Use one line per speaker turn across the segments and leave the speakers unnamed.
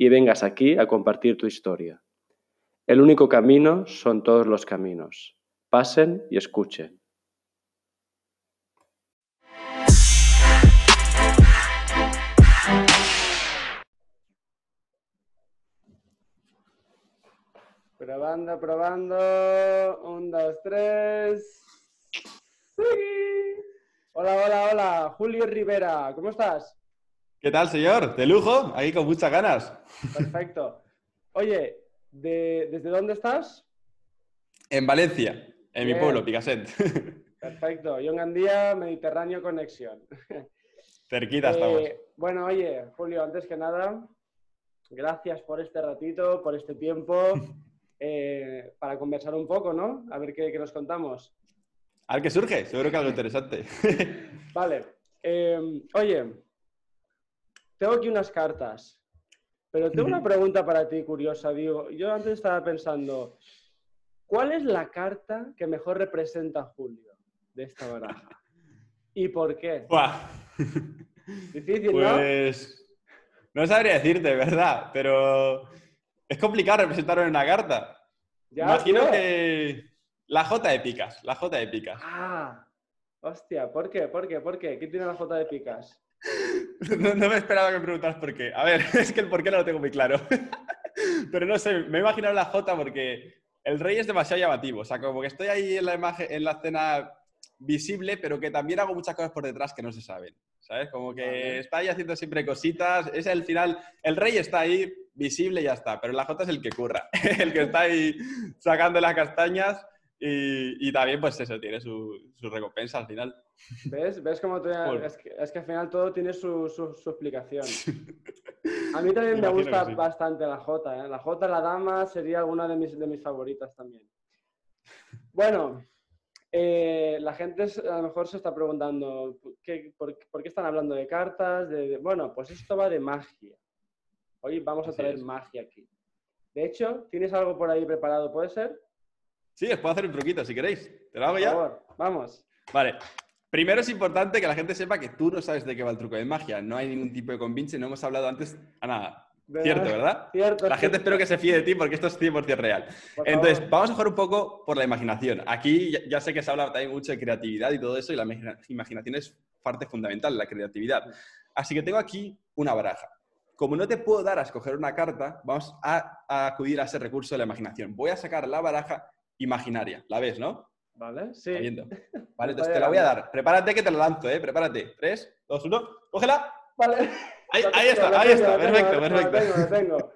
y vengas aquí a compartir tu historia. El único camino son todos los caminos. Pasen y escuchen. Probando, probando. Un, dos, tres. Sí. Hola, hola, hola. Julio Rivera, ¿cómo estás?
¿Qué tal, señor? De lujo, ahí con muchas ganas.
Perfecto. Oye, ¿desde dónde estás?
En Valencia, en mi pueblo, Picaset.
Perfecto. Yo en Andía, Mediterráneo Conexión.
Cerquita estamos.
Eh, bueno, oye, Julio, antes que nada, gracias por este ratito, por este tiempo. Eh, para conversar un poco, ¿no? A ver qué, nos contamos.
A ver qué surge, seguro que algo interesante.
vale. Em, oye, tengo aquí unas cartas, pero tengo una pregunta para ti curiosa. Digo, yo antes estaba pensando, ¿cuál es la carta que mejor representa a Julio de esta baraja? ¿Y por qué?
Difícil, ¿no? Pues no sabría decirte, ¿verdad? Pero es complicado representarlo en una carta. Imagino que la J de picas, la J de picas.
Ah, hostia, ¿por qué? ¿Por qué? ¿Por qué? ¿Qué tiene la J de picas?
no, me esperaba que me preguntaras por qué. A ver, es que el por qué no lo tengo muy claro. Pero no sé, me he imaginado la J porque el rey es demasiado llamativo. O sea, como que estoy ahí en la imagen, en la escena visible, pero que también hago muchas cosas por detrás que no se saben. ¿Sabes? Como que está ahí haciendo siempre cositas. Es el final. El rey está ahí, visible y ya está. Pero la J es el que curra, el que está ahí sacando las castañas y, también, pues eso, tiene su, recompensa al final.
¿Ves? ¿Ves cómo es, que, es, que, al final todo tiene su, explicación. A mí también me, gusta bastante la J. ¿eh? La J, la dama, sería una de mis, de mis favoritas también. Bueno, eh, la gente a lo mejor se está preguntando, por, qué están hablando de cartas? Bueno, pues esto va de magia. Hoy vamos a traer magia aquí. De hecho, ¿tienes algo por ahí preparado? ¿Puede ser?
Sí, os puedo hacer un truquito si queréis. ¿Te lo hago ya?
Por favor, vamos.
Vale. Primero es importante que la gente sepa que tú no sabes de qué va el truco de magia. No hay ningún tipo de convince, no hemos hablado antes a nada. Cierto, ¿verdad?
Cierto.
La gente espero que se fíe de ti porque esto es 100% real. Entonces, vamos a jugar un poco por la imaginación. Aquí ya, sé que se habla también mucho de creatividad y todo eso, y la imaginación es parte fundamental la creatividad. Así que tengo aquí una baraja. Como no te puedo dar a escoger una carta, vamos a, acudir a ese recurso de la imaginación. Voy a sacar la baraja imaginaria. ¿La ves, no?
Vale, sí.
Vale, entonces te la voy a dar. Prepárate que te la lanzo, ¿eh? Prepárate. Tres, dos, uno. ¡Cógela!
Vale.
Ahí, está, ahí está. Perfecto, perfecto. Tengo, tengo.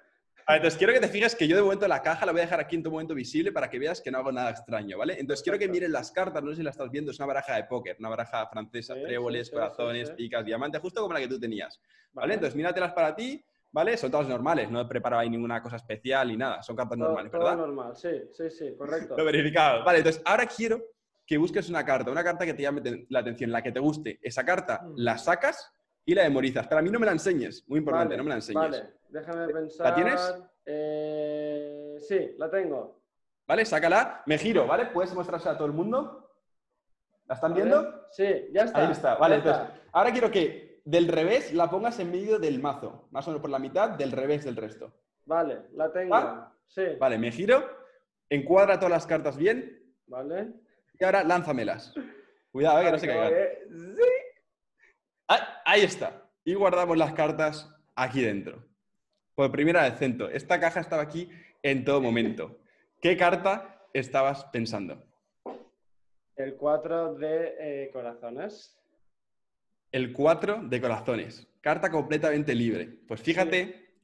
entonces quiero que te fijes que yo de momento la caja la voy a dejar aquí en tu momento visible para que veas que no hago nada extraño, ¿vale? Entonces quiero que mires las cartas, no sé si la estás viendo, es una baraja de póker, una baraja francesa, tréboles, corazones, picas, diamantes, justo como la que tú tenías, ¿vale? Entonces míratelas para ti, ¿vale? Son todas normales, no he preparado ahí ninguna cosa especial ni nada, son cartas normales, ¿verdad?
Todo normal, sí, sí, sí, correcto.
Lo verificado. Vale, entonces ahora quiero que busques una carta, una carta que te llame la atención, la que te guste. Esa carta mm. la sacas y la memorizas. Pero a mí no me la enseñes, muy importante, no me la enseñes.
Vale, déjame pensar.
¿La tienes?
Eh, sí, la tengo.
Vale, sácala, me giro, ¿vale? ¿Puedes mostrarse a todo el mundo? ¿La están viendo?
Sí, ya está.
Ahí está, vale, entonces, ahora quiero que del revés la pongas en medio del mazo, más o menos por la mitad del revés del resto.
Vale, la tengo. Sí.
Vale, me giro, encuadra todas las cartas bien.
Vale.
Y ahora lánzamelas. Cuidado, eh, que no se caigan.
Sí.
Ah, ahí está. Y guardamos las cartas aquí dentro. Por primera vez, Cento, esta caja estaba aquí en todo momento. ¿Qué carta estabas pensando?
El 4 de eh, corazones.
El 4 de corazones. Carta completamente libre. Pues fíjate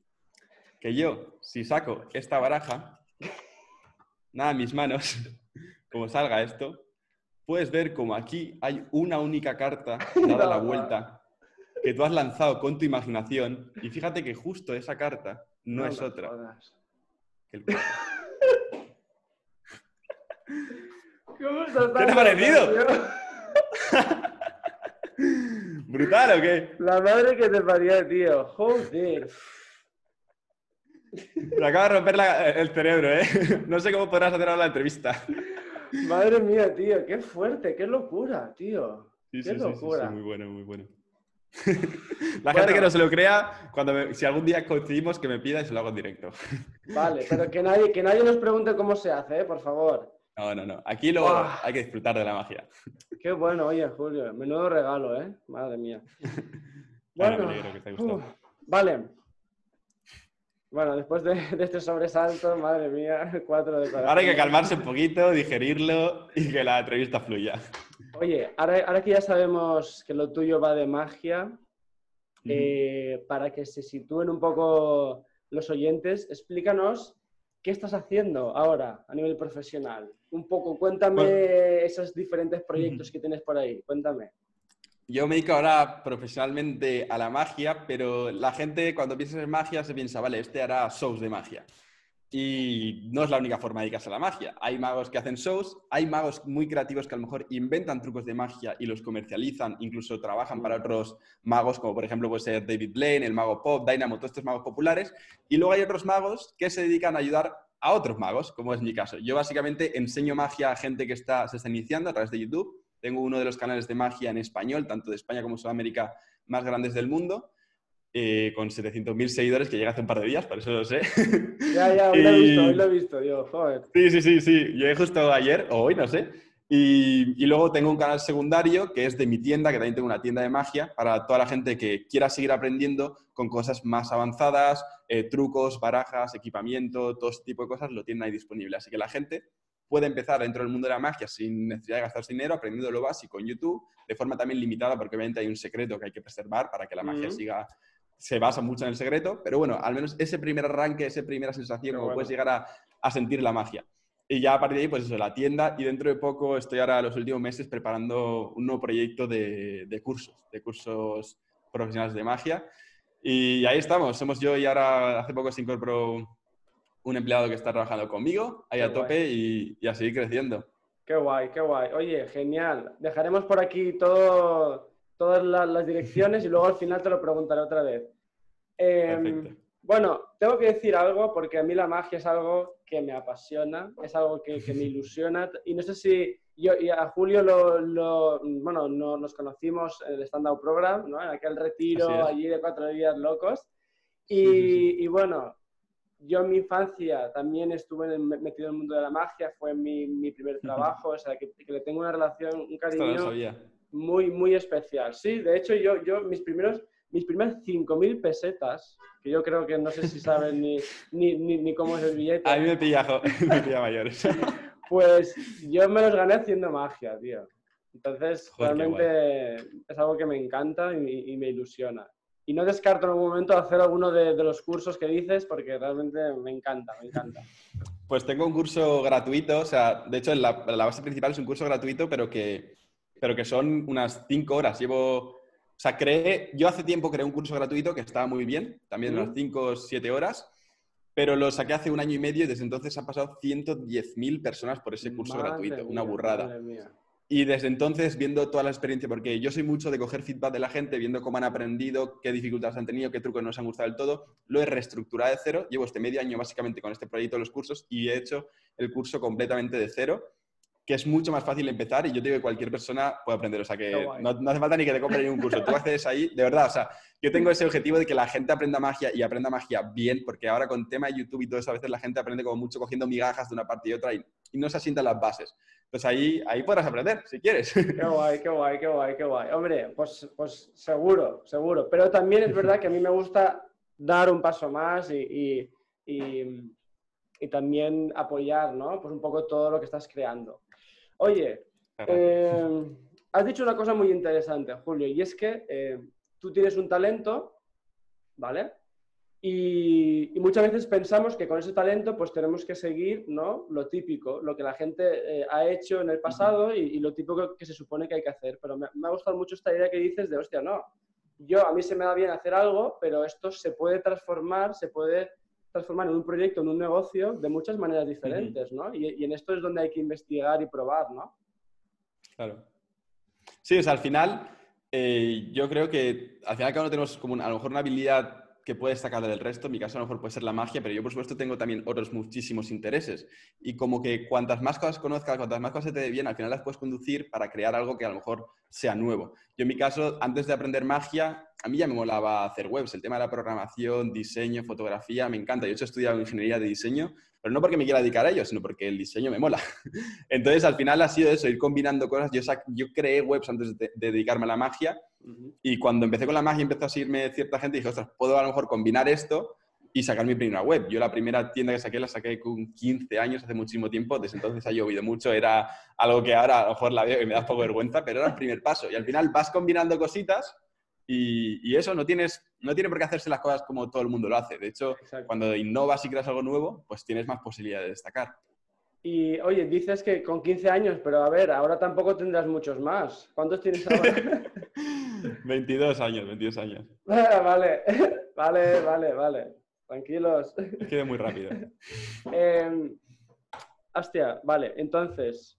que yo, si saco esta baraja, nada, mis manos, como salga esto, puedes ver como aquí hay una única carta dada la vuelta que tú has lanzado con tu imaginación y fíjate que justo esa carta no, es otra.
jodas.
que el-
¿Cómo estás
¿Qué te ha parecido? ¿Brutal o qué?
La madre que te parió, tío. Joder.
Me acaba de romper la- el cerebro, ¿eh? No sé cómo podrás hacer ahora la entrevista.
Madre mía, tío. Qué fuerte, qué locura, tío.
Sí,
Qué
sí, sí, sí, sí,
locura.
muy bueno, muy bueno. La
Bueno.
gente que no se lo crea, cuando me- si algún día coincidimos, que me pida y se lo hago en directo.
Vale, pero que nadie, que nadie nos pregunte cómo se hace, ¿eh? por favor.
No, no, no. Aquí lo, hay que disfrutar de la magia.
Qué bueno, oye, Julio. Menudo regalo, ¿eh? Madre mía.
Bueno, que te
vale. Bueno, después de, de este sobresalto, madre mía, cuatro de.
Ahora hay que calmarse un poquito, digerirlo y que la entrevista fluya.
Oye, ahora, ahora que ya sabemos que lo tuyo va de magia, eh, para que se sitúen un poco los oyentes, explícanos qué estás haciendo ahora a nivel profesional. Un poco, cuéntame
Bueno.
esos diferentes proyectos que tienes por ahí. Cuéntame.
Yo me dedico ahora profesionalmente a la magia, pero la gente cuando piensa en magia se piensa, vale, este hará shows de magia. Y no es la única forma de dedicarse a la magia. Hay magos que hacen shows, hay magos muy creativos que a lo mejor inventan trucos de magia y los comercializan, incluso trabajan para otros magos, como por ejemplo puede ser David Blaine, el mago Pop, Dynamo, todos estos magos populares. Y luego hay otros magos que se dedican a ayudar a otros magos, como es mi caso. Yo básicamente enseño magia a gente que está, se está iniciando a través de YouTube. Tengo uno de los canales de magia en español, tanto de España como Sudamérica, más grandes del mundo, eh, con 700.000 seguidores que llega hace un par de días, por eso lo sé.
Ya, ya, hoy lo he visto, hoy lo he visto, yo, joder.
Sí, sí, sí, sí. Llegué justo ayer, o hoy, no sé. Y, y luego tengo un canal secundario que es de mi tienda, que también tengo una tienda de magia, para toda la gente que quiera seguir aprendiendo con cosas más avanzadas, eh, trucos, barajas, equipamiento, todo ese tipo de cosas lo tienen ahí disponible. Así que la gente puede empezar dentro del mundo de la magia sin necesidad de gastarse dinero, aprendiendo lo básico en YouTube, de forma también limitada, porque obviamente hay un secreto que hay que preservar para que la magia
Ujú.
siga se basa mucho en el secreto, pero bueno, al menos ese primer arranque, esa primera sensación, como
bueno.
puedes llegar a, a sentir la magia. Y ya a partir de ahí, pues eso, la tienda y dentro de poco estoy ahora los últimos meses preparando un nuevo proyecto de, de cursos, de cursos profesionales de magia. Y ahí estamos, somos yo y ahora hace poco se incorporó un empleado que está trabajando conmigo, ahí
Qué
a tope y, y a seguir creciendo.
Qué guay, qué guay. Oye, genial. Dejaremos por aquí todo, todas la- las direcciones y luego al final te lo preguntaré otra vez. Em, bueno, tengo que decir algo porque a mí la magia es algo que me apasiona, es algo que, que me ilusiona y no sé si yo y a Julio lo, lo- bueno, no, nos conocimos en el stand-up program, ¿no? En aquel retiro allí de cuatro días locos. Y,
Sí, sí, sí.
y bueno, yo en mi infancia también estuve en el- metido en el mundo de la magia, fue mi, mi primer trabajo, o sea, que, que le tengo una relación, un
Esto no lo
cariño
sabía.
Muy, muy especial. Sí, de hecho, yo, yo mis primeros, mis primeras 5.000 pesetas, que yo creo que no sé si saben ni, ni, ni, ni cómo es el billete,
A mí me pilla, me pilla mayores.
pues yo me los gané haciendo magia, tío. Entonces,
Joder,
realmente es algo que me encanta y, y me ilusiona. Y no descarto en algún momento hacer alguno de, de los cursos que dices porque realmente me encanta, me encanta.
Pues tengo un curso gratuito, o sea, de hecho la, la base principal es un curso gratuito, pero que, pero que son unas cinco horas. Llevo, o sea, creé, yo hace tiempo creé un curso gratuito que estaba muy bien, también unas cinco o siete horas, pero lo saqué hace un año y medio y desde entonces han pasado 110.000 personas por ese curso
Madre
gratuito, una burrada. Y desde entonces, viendo toda la experiencia, porque yo soy mucho de coger feedback de la gente, viendo cómo han aprendido, qué dificultades han tenido, qué trucos no se han gustado del todo, lo he reestructurado de cero. Llevo este medio año básicamente con este proyecto de los cursos y he hecho el curso completamente de cero, que es mucho más fácil empezar y yo digo que cualquier persona puede aprender. O sea, que no, no hace falta ni que te compre ningún curso. Tú accedes ahí, de verdad, o sea, yo tengo ese objetivo de que la gente aprenda magia y aprenda magia bien, porque ahora con tema de YouTube y todo eso, a veces la gente aprende como mucho cogiendo migajas de una parte y otra y, y no se asientan las bases. Entonces ahí, ahí podrás aprender, si quieres.
Qué guay, qué guay, qué guay, qué guay. Hombre, pues, pues seguro, seguro. Pero también es verdad que a mí me gusta dar un paso más y, y, y- y también apoyar, ¿no? Pues un poco todo lo que estás creando. Oye, eh, has dicho una cosa muy interesante, Julio, y es que eh, tú tienes un talento, ¿vale? Y, y muchas veces pensamos que con ese talento pues tenemos que seguir ¿no? lo típico, lo que la gente eh, ha hecho en el pasado y, y lo típico que se supone que hay que hacer. Pero me, me ha gustado mucho esta idea que dices de, hostia, no, yo, a mí se me da bien hacer algo, pero esto se puede transformar, se puede transformar en un proyecto, en un negocio de muchas maneras diferentes, ¿no? Y, en esto es donde hay que investigar y probar, ¿no?
Claro. Sí, o sea, al final, eh, yo creo que al final cada uno tenemos como a lo mejor una habilidad que puede destacar del resto. En mi caso a lo mejor puede ser la magia, pero yo por supuesto tengo también otros muchísimos intereses. Y como que cuantas más cosas conozcas, cuantas más cosas te dé bien, al final las puedes conducir para crear algo que a lo mejor sea nuevo. Yo en mi caso, antes de aprender magia, a mí ya me molaba hacer webs. El tema de la programación, diseño, fotografía, me encanta. Yo he estudiado ingeniería de diseño, pero no porque me quiera dedicar a ello, sino porque el diseño me mola. Entonces, al final ha sido eso, ir combinando cosas. Yo, yo creé webs antes de, dedicarme a la magia y cuando empecé con la magia empezó a seguirme cierta gente y dije, ostras, puedo a lo mejor combinar esto y sacar mi primera web. Yo la primera tienda que saqué la saqué con 15 años, hace muchísimo tiempo, desde entonces ha llovido mucho, era algo que ahora a lo mejor la veo y me da poco vergüenza, pero era el primer paso. Y al final vas combinando cositas y, eso no, tienes, no tiene por qué hacerse las cosas como todo el mundo lo hace. De hecho, cuando innovas y creas algo nuevo, pues tienes más posibilidad de destacar.
Y oye, dices que con 15 años, pero a ver, ahora tampoco tendrás muchos más. ¿Cuántos tienes ahora?
22 años, 22 años.
vale, vale, vale, vale. Tranquilos.
Quede muy rápido.
eh, hostia, vale, entonces,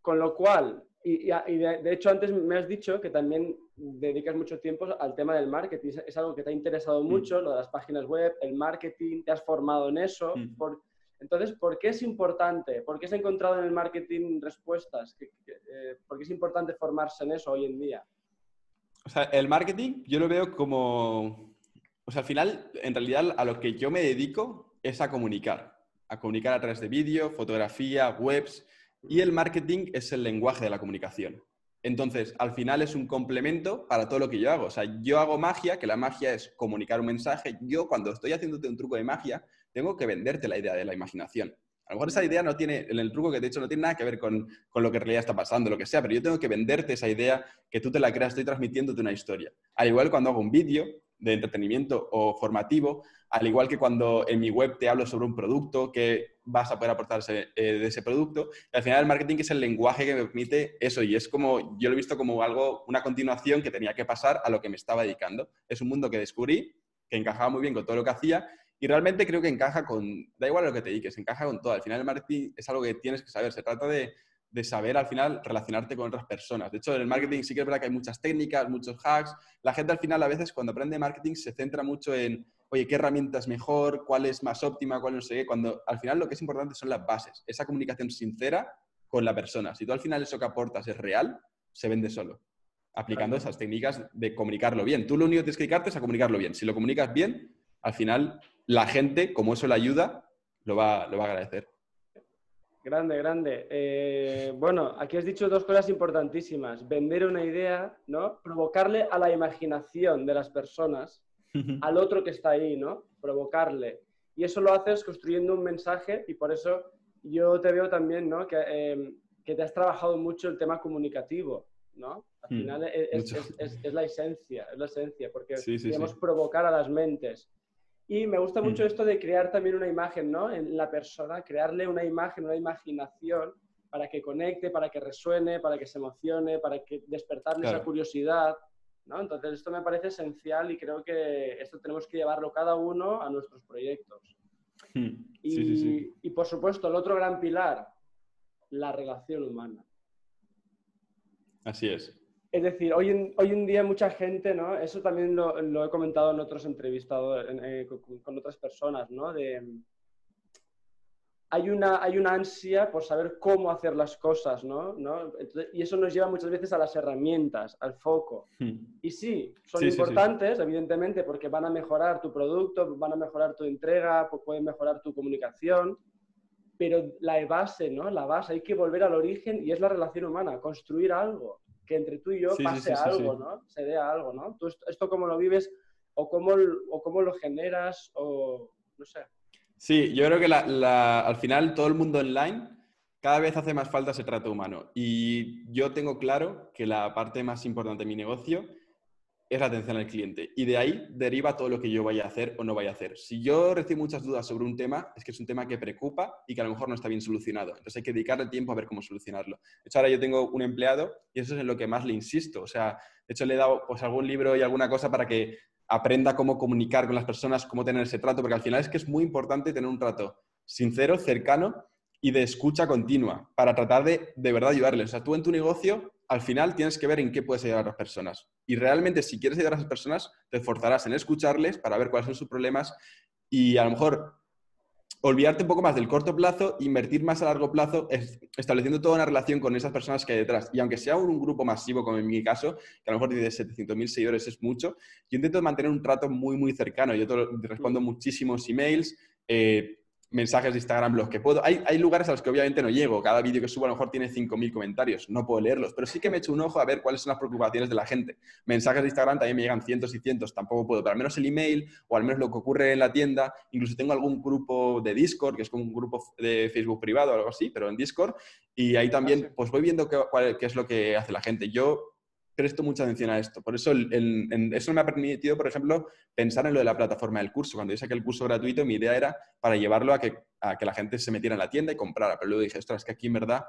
con lo cual, y, de, hecho antes me has dicho que también dedicas mucho tiempo al tema del marketing. Es algo que te ha interesado mm. mucho, lo de las páginas web, el marketing, te has formado en eso. Mm. entonces, ¿por qué es importante? ¿Por qué se ha encontrado en el marketing respuestas? Eh, ¿Por qué es importante formarse en eso hoy en día?
O sea, el marketing yo lo veo como... O sea, al final, en realidad, a lo que yo me dedico es a comunicar. A comunicar a través de vídeo, fotografía, webs. Y el marketing es el lenguaje de la comunicación. Entonces, al final es un complemento para todo lo que yo hago. O sea, yo hago magia, que la magia es comunicar un mensaje. Yo, cuando estoy haciéndote un truco de magia, tengo que venderte la idea de la imaginación. A lo mejor esa idea no tiene, en el truco que te he hecho, no tiene nada que ver con, con, lo que en realidad está pasando, lo que sea, pero yo tengo que venderte esa idea que tú te la creas, estoy transmitiéndote una historia. Al igual cuando hago un vídeo de entretenimiento o formativo, al igual que cuando en mi web te hablo sobre un producto que vas a poder aportar eh, de ese producto. al final el marketing es el lenguaje que me permite eso y es como, yo lo he visto como algo, una continuación que tenía que pasar a lo que me estaba dedicando. Es un mundo que descubrí, que encajaba muy bien con todo lo que hacía y realmente creo que encaja con, da igual lo que te dediques, encaja con todo. Al final el marketing es algo que tienes que saber, se trata de, de saber al final relacionarte con otras personas. De hecho, en el marketing sí que es verdad que hay muchas técnicas, muchos hacks. La gente al final a veces cuando aprende marketing se centra mucho en oye, ¿qué herramienta es mejor? ¿Cuál es más óptima? ¿Cuál no sé qué? Cuando al final lo que es importante son las bases, esa comunicación sincera con la persona. Si tú al final eso que aportas es real, se vende solo, aplicando esas técnicas de comunicarlo bien. Tú lo único que tienes que dedicarte es a comunicarlo bien. Si lo comunicas bien, al final la gente, como eso le ayuda, lo va, lo va a agradecer.
Grande, grande. Eh, bueno, aquí has dicho dos cosas importantísimas. Vender una idea, ¿no? Provocarle a la imaginación de las personas al otro que está ahí, ¿no? Provocarle. Y eso lo haces construyendo un mensaje y por eso yo te veo también, ¿no? Que, em, que te has trabajado mucho el tema comunicativo, ¿no? Al hmm, final es, es, la esencia, es la esencia, porque queremos provocar a las mentes. Y me gusta mucho hmm. esto de crear también una imagen, ¿no? En la persona, crearle una imagen, una imaginación para que conecte, para que resuene, para que se emocione, para que despertarle esa curiosidad. Entonces, esto me parece esencial y creo que esto tenemos que llevarlo cada uno a nuestros proyectos. Hmm. y, por supuesto, el otro gran pilar, la relación humana.
Así es.
Es decir, hoy en, hoy en día mucha gente, ¿no? Eso también lo, he comentado en otros entrevistados, eh, con, con, otras personas, ¿no? De, hay una, hay una ansia por saber cómo hacer las cosas, ¿no? y eso nos lleva muchas veces a las herramientas, al foco. Hmm. Y sí, son importantes, evidentemente, porque van a mejorar tu producto, van a mejorar tu entrega, pueden mejorar tu comunicación, pero la base, ¿no? La base, hay que volver al origen y es la relación humana, construir algo, que entre tú y yo pase algo, ¿no? Se dé algo, ¿no? ¿Tú esto cómo lo vives o cómo, o cómo lo generas o no sé?
Sí, yo creo que al final todo el mundo online cada vez hace más falta ese trato humano. Y yo tengo claro que la parte más importante de mi negocio es la atención al cliente. Y de ahí deriva todo lo que yo vaya a hacer o no vaya a hacer. Si yo recibo muchas dudas sobre un tema, es que es un tema que preocupa y que a lo mejor no está bien solucionado. Entonces hay que dedicarle tiempo a ver cómo solucionarlo. De hecho, ahora yo tengo un empleado y eso es en lo que más le insisto. O sea, de hecho le he dado pues, algún libro y alguna cosa para que aprenda cómo comunicar con las personas, cómo tener ese trato, porque al final es que es muy importante tener un trato sincero, cercano y de escucha continua para tratar de de verdad ayudarles. O sea, tú en tu negocio al final tienes que ver en qué puedes ayudar a las personas. Y realmente si quieres ayudar a esas personas, te esforzarás en escucharles para ver cuáles son sus problemas y a lo mejor olvidarte un poco más del corto plazo, invertir más a largo plazo, estableciendo toda una relación con esas personas que hay detrás. Y aunque sea un, grupo masivo, como en mi caso, que a lo mejor tiene 700.000 seguidores es mucho, yo intento mantener un trato muy, muy cercano. Yo te respondo muchísimos emails, eh, mensajes de Instagram los que puedo. Hay, hay, lugares a los que obviamente no llego. Cada vídeo que subo a lo mejor tiene 5.000 comentarios. No puedo leerlos, pero sí que me echo un ojo a ver cuáles son las preocupaciones de la gente. Mensajes de Instagram también me llegan cientos y cientos. Tampoco puedo, pero al menos el email o al menos lo que ocurre en la tienda. Incluso tengo algún grupo de Discord, que es como un grupo de Facebook privado o algo así, pero en Discord. Y ahí también ah, pues voy viendo qué, qué es lo que hace la gente. Yo presto mucha atención a esto. Por eso eso me ha permitido, por ejemplo, pensar en lo de la plataforma del curso. Cuando yo saqué el curso gratuito, mi idea era para llevarlo a que, que la gente se metiera en la tienda y comprara. Pero luego dije, ostras, es que aquí en verdad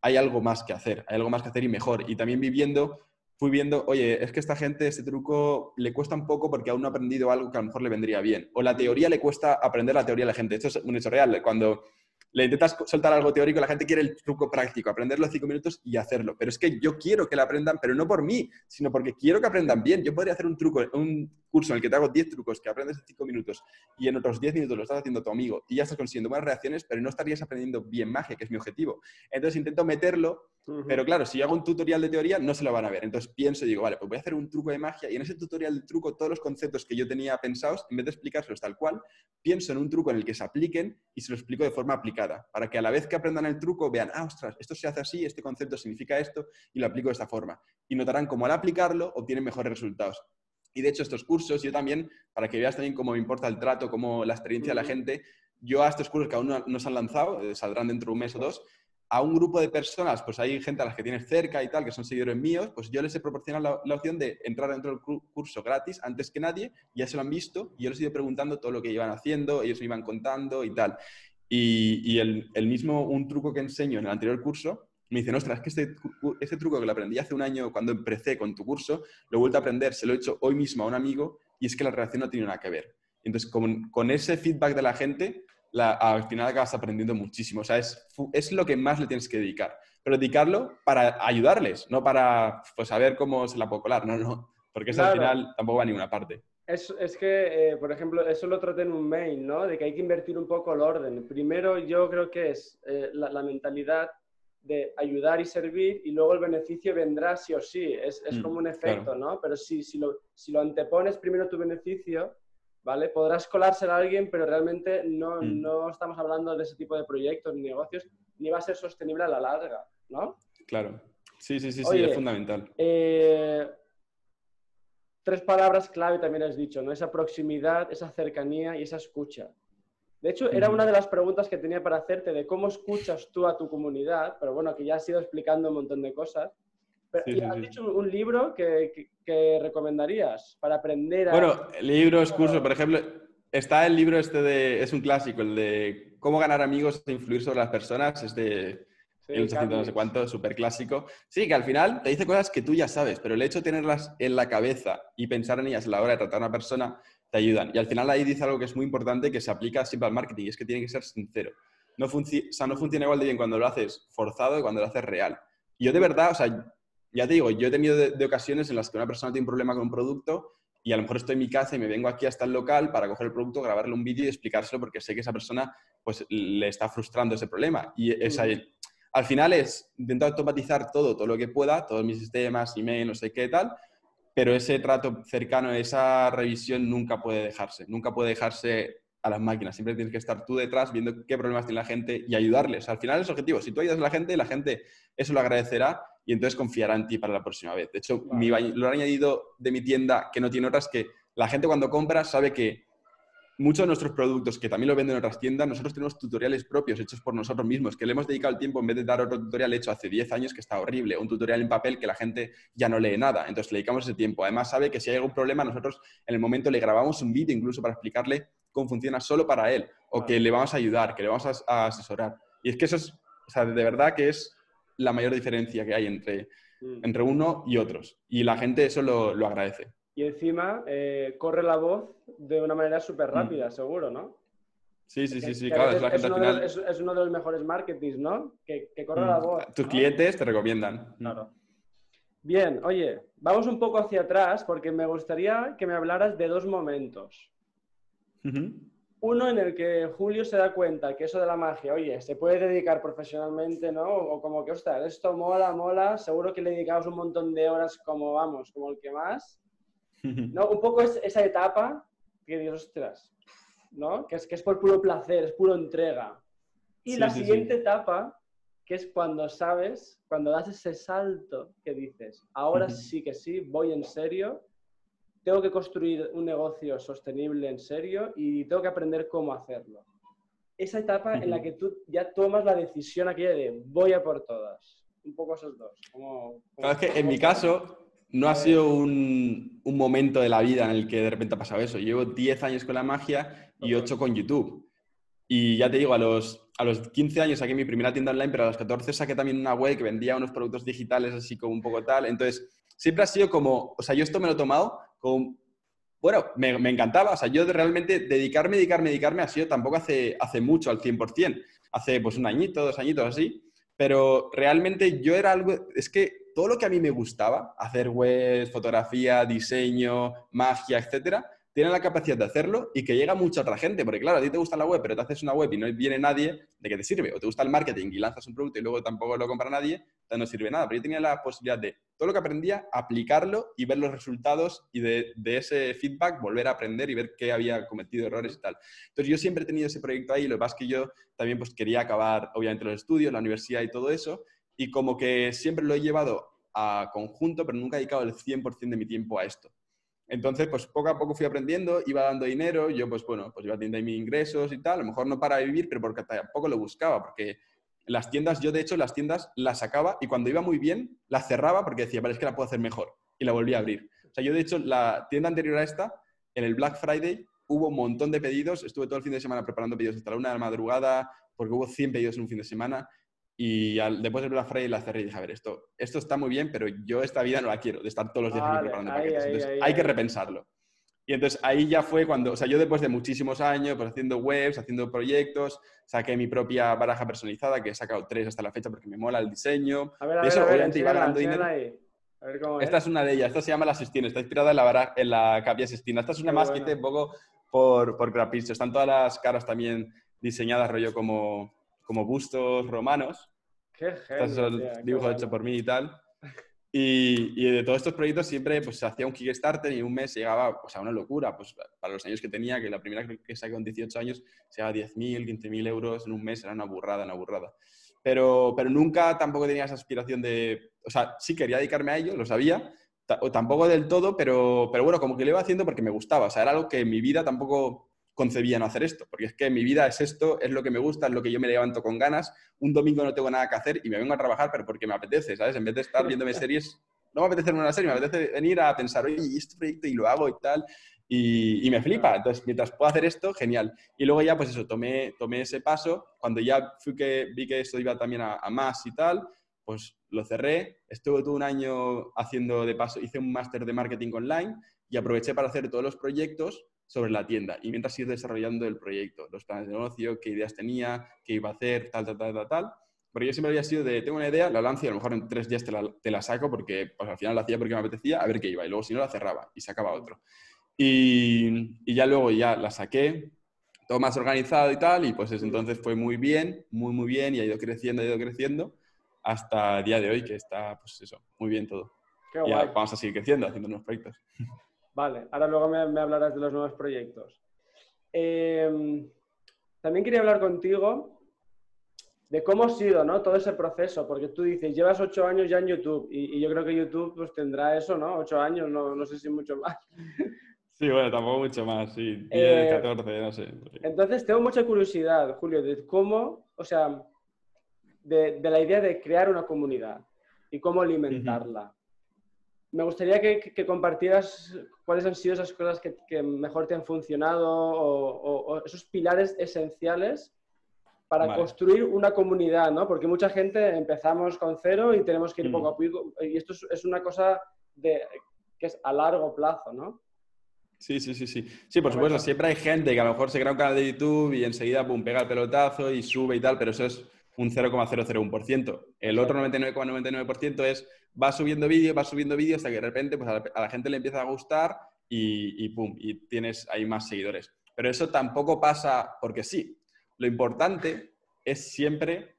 hay algo más que hacer, hay algo más que hacer y mejor. Y también viviendo, fui viendo, oye, es que esta gente, este truco le cuesta un poco porque aún no ha aprendido algo que a lo mejor le vendría bien. O la teoría le cuesta aprender la teoría a la gente. Esto es un hecho real. Cuando le intentas soltar algo teórico, la gente quiere el truco práctico, aprenderlo en cinco minutos y hacerlo. Pero es que yo quiero que lo aprendan, pero no por mí, sino porque quiero que aprendan bien. Yo podría hacer un truco, un curso en el que te hago 10 trucos que aprendes en cinco minutos y en otros 10 minutos lo estás haciendo tu amigo y ya estás consiguiendo buenas reacciones, pero no estarías aprendiendo bien magia, que es mi objetivo. Entonces intento meterlo, pero claro, si yo hago un tutorial de teoría, no se lo van a ver. Entonces pienso y digo, vale, pues voy a hacer un truco de magia y en ese tutorial de truco todos los conceptos que yo tenía pensados, en vez de explicárselos tal cual, pienso en un truco en el que se apliquen y se lo explico de forma aplicada, para que a la vez que aprendan el truco vean, ah, ostras, esto se hace así, este concepto significa esto y lo aplico de esta forma. Y notarán cómo al aplicarlo obtienen mejores resultados. Y de hecho estos cursos, yo también, para que veas también cómo me importa el trato, cómo la experiencia de la gente, yo a estos cursos que aún no, se han lanzado, eh, saldrán dentro de un mes o dos, a un grupo de personas, pues hay gente a las que tienes cerca y tal, que son seguidores míos, pues yo les he proporcionado la, opción de entrar dentro del curso gratis antes que nadie, ya se lo han visto y yo les he ido preguntando todo lo que iban haciendo, ellos me iban contando y tal. Y, el, el, mismo, un truco que enseño en el anterior curso, me dicen, ostras, es que este, este, truco que lo aprendí hace un año cuando empecé con tu curso, lo he vuelto a aprender, se lo he hecho hoy mismo a un amigo y es que la relación no tiene nada que ver. Entonces, con, con ese feedback de la gente, al final acabas aprendiendo muchísimo. O sea, es, es lo que más le tienes que dedicar. Pero dedicarlo para ayudarles, no para pues, saber cómo se la puedo colar. No, no. Porque eso al final tampoco va a ninguna parte.
Es, es que, eh, por ejemplo, eso lo traté en un mail, ¿no? De que hay que invertir un poco el orden. Primero, yo creo que es eh, la, mentalidad de ayudar y servir y luego el beneficio vendrá sí o sí. Es, es mm, como un efecto, ¿no? Pero si, si, lo, si lo antepones primero tu beneficio, ¿vale? Podrás colárselo a alguien, pero realmente no, mm. no estamos hablando de ese tipo de proyectos ni negocios, ni va a ser sostenible a la larga, ¿no?
Claro. Sí, sí, sí, sí, es fundamental.
Eh, tres palabras clave también has dicho, ¿no? Esa proximidad, esa cercanía y esa escucha. De hecho, era una de las preguntas que tenía para hacerte de cómo escuchas tú a tu comunidad, pero bueno, que ya has ido explicando un montón de cosas. Pero, ¿Has dicho un libro que, que, recomendarías para aprender a...
Bueno, libros, cursos, por ejemplo, está el libro este de... Es un clásico, el de Cómo ganar amigos e influir sobre las personas, es de... el no sé cuánto, súper clásico. Sí, que al final te dice cosas que tú ya sabes, pero el hecho de tenerlas en la cabeza y pensar en ellas a la hora de tratar a una persona te ayudan. Y al final ahí dice algo que es muy importante que se aplica siempre al marketing y es que tiene que ser sincero. No, o sea, no funciona igual de bien cuando lo haces forzado que cuando lo haces real. Y yo de verdad, o sea, ya te digo, yo he tenido de, ocasiones en las que una persona tiene un problema con un producto y a lo mejor estoy en mi casa y me vengo aquí hasta el local para coger el producto, grabarle un vídeo y explicárselo porque sé que esa persona pues le está frustrando ese problema. Y al final es intentar automatizar todo, todo lo que pueda, todos mis sistemas, email, no sé qué tal, pero ese trato cercano, esa revisión nunca puede dejarse, nunca puede dejarse a las máquinas. Siempre tienes que estar tú detrás viendo qué problemas tiene la gente y ayudarles. Al final es objetivo. Si tú ayudas a la gente, la gente eso lo agradecerá y entonces confiará en ti para la próxima vez. De hecho, lo he añadido de mi tienda que no tiene otras que la gente cuando compra sabe que muchos de nuestros productos que también lo venden en otras tiendas, nosotros tenemos tutoriales propios hechos por nosotros mismos, que le hemos dedicado el tiempo en vez de dar otro tutorial hecho hace 10 años que está horrible, un tutorial en papel que la gente ya no lee nada. Entonces le dedicamos ese tiempo. Además sabe que si hay algún problema, nosotros en el momento le grabamos un vídeo incluso para explicarle cómo funciona solo para él o que le vamos a ayudar, que le vamos a, asesorar. Y es que eso es, o sea, de verdad que es la mayor diferencia que hay entre, mm. entre uno y otros. Y la gente eso lo, lo agradece.
Y encima eh, corre la voz de una manera súper mm. rápida, seguro, ¿no?
Sí, sí, sí, sí, claro, es, la gente al final...
de, es, uno de los mejores marketings, ¿no? Que, que corre la mm. voz.
Tus clientes te recomiendan.
Claro. Bien, oye, vamos un poco hacia atrás porque me gustaría que me hablaras de dos momentos. Uno en el que Julio se da cuenta que eso de la magia, oye, se puede dedicar profesionalmente, ¿no? O como que, ostras, esto mola, mola, seguro que le dedicamos un montón de horas como, vamos, como el que más. ¿No? Un poco es esa etapa que dices, ostras, ¿no? Que es, que es por puro placer, es puro entrega. Y la siguiente etapa, que es cuando sabes, cuando das ese salto que dices, ahora sí que sí, voy en serio tengo que construir un negocio sostenible en serio y tengo que aprender cómo hacerlo. Esa etapa en la que tú ya tomas la decisión aquella de voy a por todas. Un poco esos dos.
claro, es que en mi caso no ha sido un, un, momento de la vida en el que de repente ha pasado eso. Llevo 10 años con la magia y 8 con YouTube. Y ya te digo, a los, a los 15 años saqué mi primera tienda online, pero a los 14 saqué también una web que vendía unos productos digitales así como un poco tal. Entonces, siempre ha sido como, o sea, yo esto me lo he tomado bueno, me, encantaba. O sea, yo realmente dedicarme, dedicarme, dedicarme ha sido tampoco hace, hace mucho, al 100%. Hace pues un añito, dos añitos así. Pero realmente yo era algo, es que todo lo que a mí me gustaba, hacer web, fotografía, diseño, magia, etcétera, tiene la capacidad de hacerlo y que llega mucha otra gente. Porque claro, a ti te gusta la web, pero te haces una web y no viene nadie, ¿de qué te sirve? O te gusta el marketing y lanzas un producto y luego tampoco lo compra nadie, no sirve nada. Pero yo tenía la posibilidad de todo lo que aprendía, aplicarlo y ver los resultados y de, ese feedback volver a aprender y ver qué había cometido errores y tal. Entonces yo siempre he tenido ese proyecto ahí, lo que pasa es que yo también pues quería acabar obviamente los estudios, la universidad y todo eso, y como que siempre lo he llevado a conjunto, pero nunca he dedicado el 100% de mi tiempo a esto. Entonces, pues poco a poco fui aprendiendo, iba dando dinero, yo pues bueno, pues iba teniendo mis ingresos y tal, a lo mejor no para vivir, pero porque tampoco lo buscaba, porque las tiendas, yo de hecho las tiendas las sacaba y cuando iba muy bien las cerraba porque decía, vale, es que la puedo hacer mejor y la volví a abrir. O sea, yo de hecho la tienda anterior a esta, en el Black Friday, hubo un montón de pedidos, estuve todo el fin de semana preparando pedidos hasta la una de la madrugada porque hubo 100 pedidos en un fin de semana y después del Black Friday la cerré y dije, a ver, esto, esto está muy bien, pero yo esta vida no la quiero, de estar todos los días preparando paquetes. Entonces hay que repensarlo. Y entonces ahí ya fue cuando, o sea, yo después de muchísimos años, pues haciendo webs, haciendo proyectos, saqué mi propia baraja personalizada, que he sacado tres hasta la fecha porque me mola el diseño.
A ver, a ver, eso, obviamente, iba ganando dinero.
esta es. una de ellas, esta se llama la Sistina, está inspirada en la, baraja, en la capilla Sistina. Esta es una más que hice un poco por, por Grapicho. Están todas las caras también diseñadas, rollo como, como bustos romanos.
Qué genial.
Este es el dibujo hecho por mí y tal. Y, de todos estos proyectos siempre pues, se hacía un Kickstarter y en un mes llegaba pues, a una locura. Pues, para los años que tenía, que la primera que saqué con 18 años, se daba 10.000, 15.000 euros en un mes, era una burrada, una burrada. Pero, pero nunca tampoco tenía esa aspiración de... O sea, sí quería dedicarme a ello, lo sabía, o tampoco del todo, pero, pero bueno, como que lo iba haciendo porque me gustaba. O sea, era algo que en mi vida tampoco concebía no hacer esto, porque es que mi vida es esto, es lo que me gusta, es lo que yo me levanto con ganas. Un domingo no tengo nada que hacer y me vengo a trabajar, pero porque me apetece, ¿sabes? En vez de estar viéndome series, no me apetece una serie, me apetece venir a pensar, oye, ¿y este proyecto? Y lo hago y tal. Y, me flipa. Entonces, mientras puedo hacer esto, genial. Y luego ya, pues eso, tomé, tomé ese paso. Cuando ya fui que, vi que esto iba también a, a más y tal, pues lo cerré. Estuve todo un año haciendo de paso, hice un máster de marketing online y aproveché para hacer todos los proyectos sobre la tienda y mientras ir desarrollando el proyecto, los planes de negocio, qué ideas tenía, qué iba a hacer, tal, tal, tal, tal, tal. Pero yo siempre había sido de, tengo una idea, la lanzo y a lo mejor en tres días te la, te la saco porque pues, al final la hacía porque me apetecía, a ver qué iba. Y luego si no la cerraba y sacaba otro. Y, y ya luego ya la saqué, todo más organizado y tal, y pues entonces fue muy bien, muy, muy bien, y ha ido creciendo, ha ido creciendo, hasta el día de hoy, que está, pues eso, muy bien todo. Qué ya vamos a seguir creciendo, haciendo nuevos proyectos.
Vale, ahora luego me, hablarás de los nuevos proyectos. Em, también quería hablar contigo de cómo ha sido ¿no? todo ese proceso, porque tú dices, llevas ocho años ya en YouTube y, yo creo que YouTube pues, tendrá eso, ¿no? Ocho años, no, no sé si mucho más.
Sí, bueno, tampoco mucho más, sí. 10, 14, no sé.
Entonces, tengo mucha curiosidad, Julio, de cómo, o sea, de, la idea de crear una comunidad y cómo alimentarla. Me gustaría que, compartieras cuáles han sido esas cosas que, mejor te han funcionado o, esos pilares esenciales para construir una comunidad, ¿no? Porque mucha gente empezamos con cero y tenemos que ir poco a poco. Y esto es, una cosa de, que es a largo plazo, ¿no?
Sí, sí, sí, sí. Sí, por supuesto, siempre hay gente que a lo mejor se crea un canal de YouTube y enseguida pum, pega el pelotazo y sube y tal, pero eso es un 0,001%. El otro 99,99% es va subiendo vídeo, va subiendo vídeo hasta que de repente pues, a, la, gente le empieza a gustar y, pum, y tienes ahí más seguidores. Pero eso tampoco pasa porque sí. Lo importante es siempre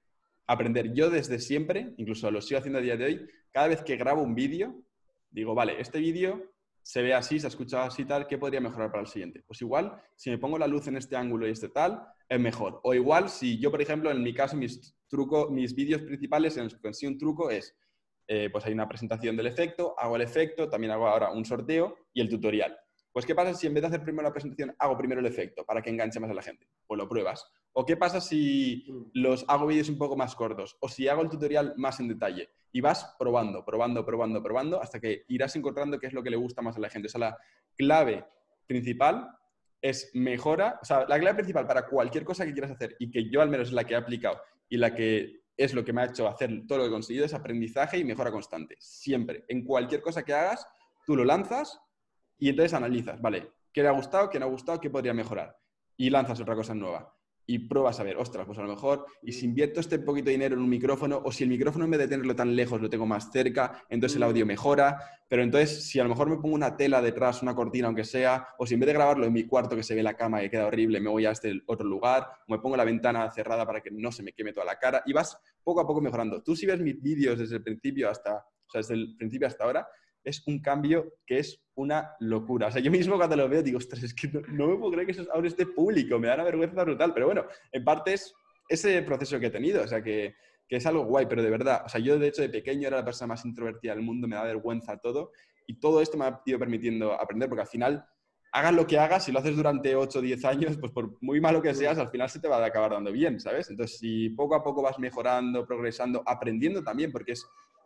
aprender. Yo desde siempre, incluso lo sigo haciendo a día de hoy, cada vez que grabo un vídeo, digo, vale, este vídeo se ve así, se ha escuchado así tal, ¿qué podría mejorar para el siguiente? Pues igual, si me pongo la luz en este ángulo y este tal, es mejor. O igual, si yo, por ejemplo, en mi caso, mis, trucos, mis vídeos principales en los que un truco es, eh, pues hay una presentación del efecto, hago el efecto, también hago ahora un sorteo y el tutorial. Pues, ¿qué pasa si en vez de hacer primero la presentación, hago primero el efecto para que enganche más a la gente? Pues lo pruebas. ¿O qué pasa si los hago vídeos un poco más cortos? O si hago el tutorial más en detalle. Y vas probando, probando, probando, probando, hasta que irás encontrando qué es lo que le gusta más a la gente. O sea, la clave principal es mejora, o sea, la clave principal para cualquier cosa que quieras hacer y que yo al menos es la que he aplicado y la que es lo que me ha hecho hacer todo lo que he conseguido es aprendizaje y mejora constante. Siempre. En cualquier cosa que hagas, tú lo lanzas y entonces analizas, ¿vale? ¿Qué le ha gustado? ¿Qué no ha gustado? ¿Qué podría mejorar? Y lanzas otra cosa nueva y pruebas a ver, ostras, pues a lo mejor, y si invierto este poquito de dinero en un micrófono, o si el micrófono en vez de tenerlo tan lejos lo tengo más cerca, entonces el audio mejora, pero entonces si a lo mejor me pongo una tela detrás, una cortina aunque sea, o si en vez de grabarlo en mi cuarto que se ve la cama y queda horrible, me voy a este otro lugar, o me pongo la ventana cerrada para que no se me queme toda la cara, y vas poco a poco mejorando. Tú si ves mis vídeos desde el principio hasta, o sea, desde el principio hasta ahora, es un cambio que es una locura. O sea, yo mismo cuando lo veo digo, ostras, es que no, me puedo creer que eso ahora esté público, me da una vergüenza brutal. Pero bueno, en parte es ese proceso que he tenido, o sea, que, que, es algo guay, pero de verdad, o sea, yo de hecho de pequeño era la persona más introvertida del mundo, me da vergüenza todo, y todo esto me ha ido permitiendo aprender, porque al final, hagas lo que hagas, si lo haces durante 8 o 10 años, pues por muy malo que seas, al final se te va a acabar dando bien, ¿sabes? Entonces, si poco a poco vas mejorando, progresando, aprendiendo también, porque es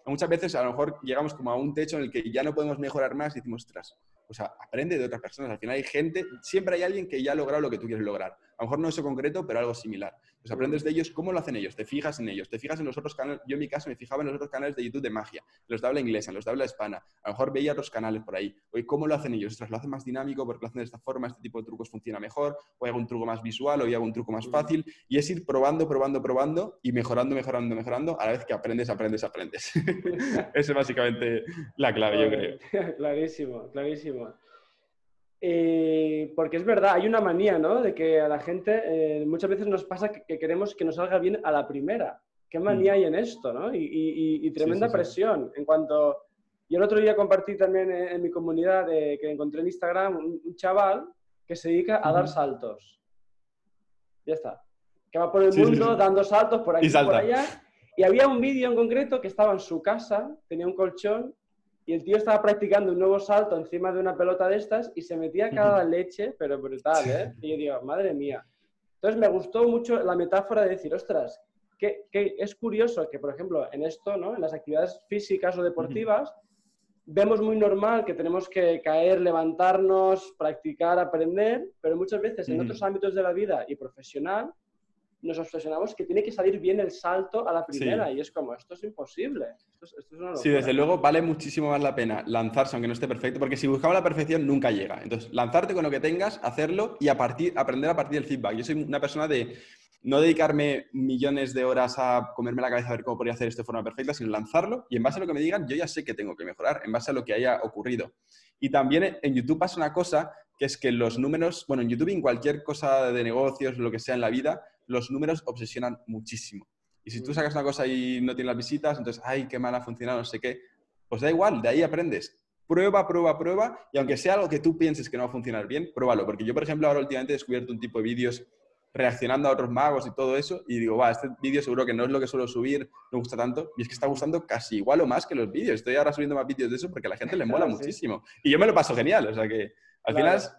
muchas veces a lo mejor llegamos como a un techo en el que ya no podemos mejorar más y decimos, ostras, o sea, aprende de otras personas. Al final hay gente, siempre hay alguien que ya ha logrado lo que tú quieres lograr. A lo mejor no eso concreto, pero algo similar. Pues aprendes de ellos cómo lo hacen ellos, te fijas en ellos, te fijas en los otros canales. Yo en mi caso me fijaba en los otros canales de YouTube de magia, en los de habla inglesa, en los de habla hispana. A lo mejor veía otros canales por ahí. Oye, ¿cómo lo hacen ellos? Ostras, lo hacen más dinámico porque lo hacen de esta forma, este tipo de trucos funciona mejor, o hago un truco más visual, o hago un truco más fácil. Y es ir probando, probando, probando y mejorando, mejorando, mejorando. A la vez que aprendes, aprendes, aprendes. Esa es básicamente la clave, yo creo.
clarísimo, clarísimo. Eh, porque es verdad, hay una manía, ¿no? De que a la gente eh, muchas veces nos pasa que, queremos que nos salga bien a la primera. ¿Qué manía mm. hay en esto, no? Y, tremenda presión. En cuanto. Yo el otro día compartí también en, mi comunidad que encontré en Instagram un, chaval que se dedica a dar saltos. Ya está. Que va por el mundo dando saltos por aquí y por allá. Y había un vídeo en concreto que estaba en su casa, tenía un colchón y el tío estaba practicando un nuevo salto encima de una pelota de estas y se metía cada leche, pero brutal, ¿eh? Y yo digo, madre mía. Entonces me gustó mucho la metáfora de decir, ostras, que, es curioso que, por ejemplo, en esto, ¿no? En las actividades físicas o deportivas, vemos muy normal que tenemos que caer, levantarnos, practicar, aprender, pero muchas veces en otros ámbitos de la vida y profesional nos obsesionamos que tiene que salir bien el salto a la primera y es como, esto es imposible.
sí, desde luego vale muchísimo más la pena lanzarse aunque no esté perfecto, porque si buscamos la perfección nunca llega. Entonces, lanzarte con lo que tengas, hacerlo y a partir, aprender a partir del feedback. Yo soy una persona de no dedicarme millones de horas a comerme la cabeza a ver cómo podría hacer esto de forma perfecta, sino lanzarlo y en base a lo que me digan, yo ya sé que tengo que mejorar, en base a lo que haya ocurrido. Y también en YouTube pasa una cosa, que es que los números, bueno, en YouTube y en cualquier cosa de negocios, lo que sea en la vida, los números obsesionan muchísimo. Y si tú sacas una cosa y no tienes las visitas, entonces, ay, qué mal ha funcionado, no sé qué, pues da igual, de ahí aprendes. Prueba, prueba, prueba, y aunque sea algo que tú pienses que no va a funcionar bien, pruébalo. Porque yo, por ejemplo, ahora últimamente he descubierto un tipo de vídeos reaccionando a otros magos y todo eso, y digo, va, este vídeo seguro que no es lo que suelo subir, me gusta tanto, y es que está gustando casi igual o más que los vídeos. Estoy ahora subiendo más vídeos de eso porque a la gente le mola muchísimo. Y yo me lo paso genial, o sea que Al final es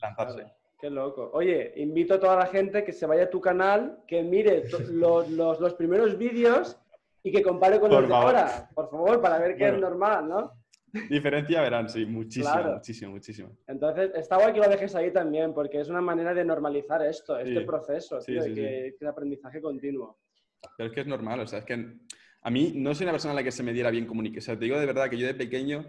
lanzarse.
Qué loco. Oye, invito a toda la gente que se vaya a tu canal, que mire los, los, los, primeros vídeos y que compare con los de ahora, por favor, para ver qué es normal, ¿no?
Diferencia verán, sí, muchísimo, muchísimo, muchísimo.
Entonces, está guay que lo dejes ahí también, porque es una manera de normalizar esto, este proceso, tío, que, que, es aprendizaje continuo.
Pero es que es normal, o sea, es que a mí no soy una persona a la que se me diera bien comunicar. O sea, te digo de verdad que yo de pequeño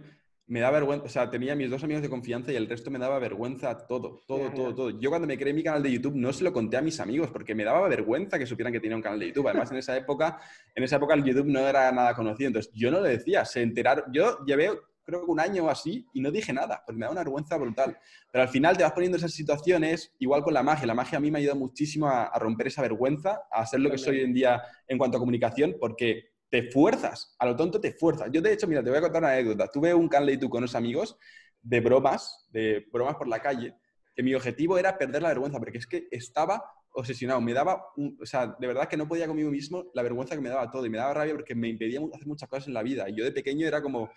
me da vergüenza, o sea, tenía mis dos amigos de confianza y el resto me daba vergüenza todo, todo, todo, todo. Yo cuando me creé mi canal de YouTube no se lo conté a mis amigos porque me daba vergüenza que supieran que tenía un canal de YouTube. Además, en esa época, en esa época el YouTube no era nada conocido, entonces yo no le decía, se enteraron, yo llevé creo que un año o así y no dije nada, porque me da una vergüenza brutal. Pero al final te vas poniendo esas situaciones, igual con la magia. La magia a mí me ha ayudado muchísimo a, a romper esa vergüenza, a ser lo que soy hoy en día en cuanto a comunicación, porque te fuerzas, a lo tonto te fuerzas. Yo de hecho, mira, te voy a contar una anécdota. Tuve un de YouTube con unos amigos de bromas, de bromas por la calle, que mi objetivo era perder la vergüenza, porque es que estaba obsesionado, me daba, o sea, de verdad que no podía conmigo mismo la vergüenza que me daba todo y me daba rabia porque me impedía hacer muchas cosas en la vida. Y yo de pequeño era como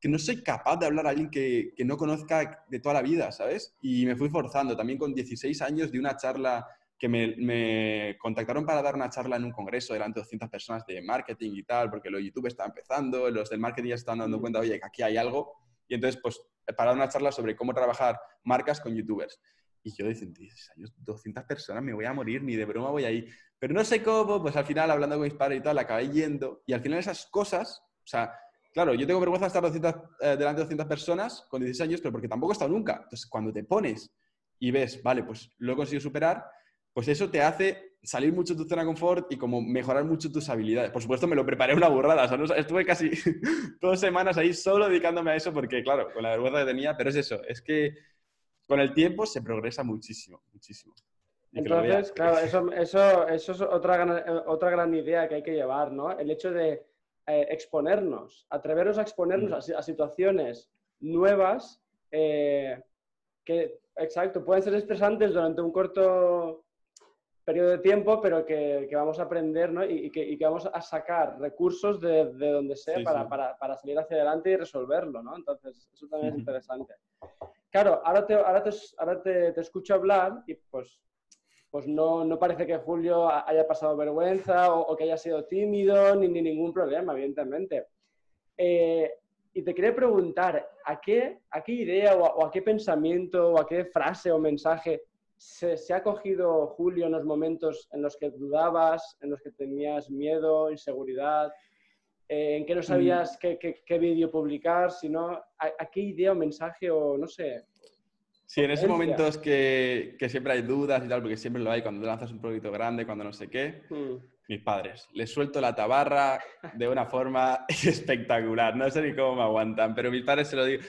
que no soy capaz de hablar a alguien que, que no conozca de toda la vida, ¿sabes? Y me fui forzando. También con 16 años de una charla que me, contactaron para dar una charla en un congreso delante de 200 personas de marketing y tal, porque lo de YouTube está empezando, los del marketing ya están dando cuenta, oye, que aquí hay algo. Y entonces, pues, para dar una charla sobre cómo trabajar marcas con YouTubers. Y yo dicen, 16 años, 200 personas, me voy a morir, ni de broma voy ahí. Pero no sé cómo, pues al final, hablando con mis padres y tal, acabé yendo. Y al final esas cosas, o sea, claro, yo tengo vergüenza de estar 200, eh, delante de 200 personas con 16 años, pero porque tampoco he estado nunca. Entonces, cuando te pones y ves, vale, pues lo he conseguido superar, pues eso te hace salir mucho de tu zona de confort y como mejorar mucho tus habilidades. Por supuesto, me lo preparé una burrada. O sea, estuve casi dos semanas ahí solo dedicándome a eso porque, claro, con la vergüenza que tenía, pero es eso, es que con el tiempo se progresa muchísimo, muchísimo.
Entonces, claro, eso, eso, eso, es otra, otra gran idea que hay que llevar, ¿no? El hecho de eh, exponernos, atrevernos a exponernos mm. a, situaciones nuevas eh, que, exacto, pueden ser estresantes durante un corto periodo de tiempo, pero que, que vamos a aprender ¿no? y, que, y, que, vamos a sacar recursos de, de donde sea para, Para, para, salir hacia adelante y resolverlo. ¿no? Entonces, eso también es interesante. Claro, ahora te, ahora te, ahora te, te escucho hablar y pues, pues no, no, parece que Julio haya pasado vergüenza o, que haya sido tímido ni, ni ningún problema, evidentemente. Eh, y te quería preguntar, ¿a qué, a qué idea o a, o a, qué pensamiento o a qué frase o mensaje se, ha cogido, Julio, en los momentos en los que dudabas, en los que tenías miedo, inseguridad, eh, en que no mm. sabías qué, qué, vídeo publicar, sino a, qué idea o mensaje o no sé.
Sí, en esos momentos que, que, siempre hay dudas y tal, porque siempre lo hay cuando lanzas un proyecto grande, cuando no sé qué. Mm. Mis padres, les suelto la tabarra de una forma espectacular. No sé ni cómo me aguantan, pero mis padres se lo digo.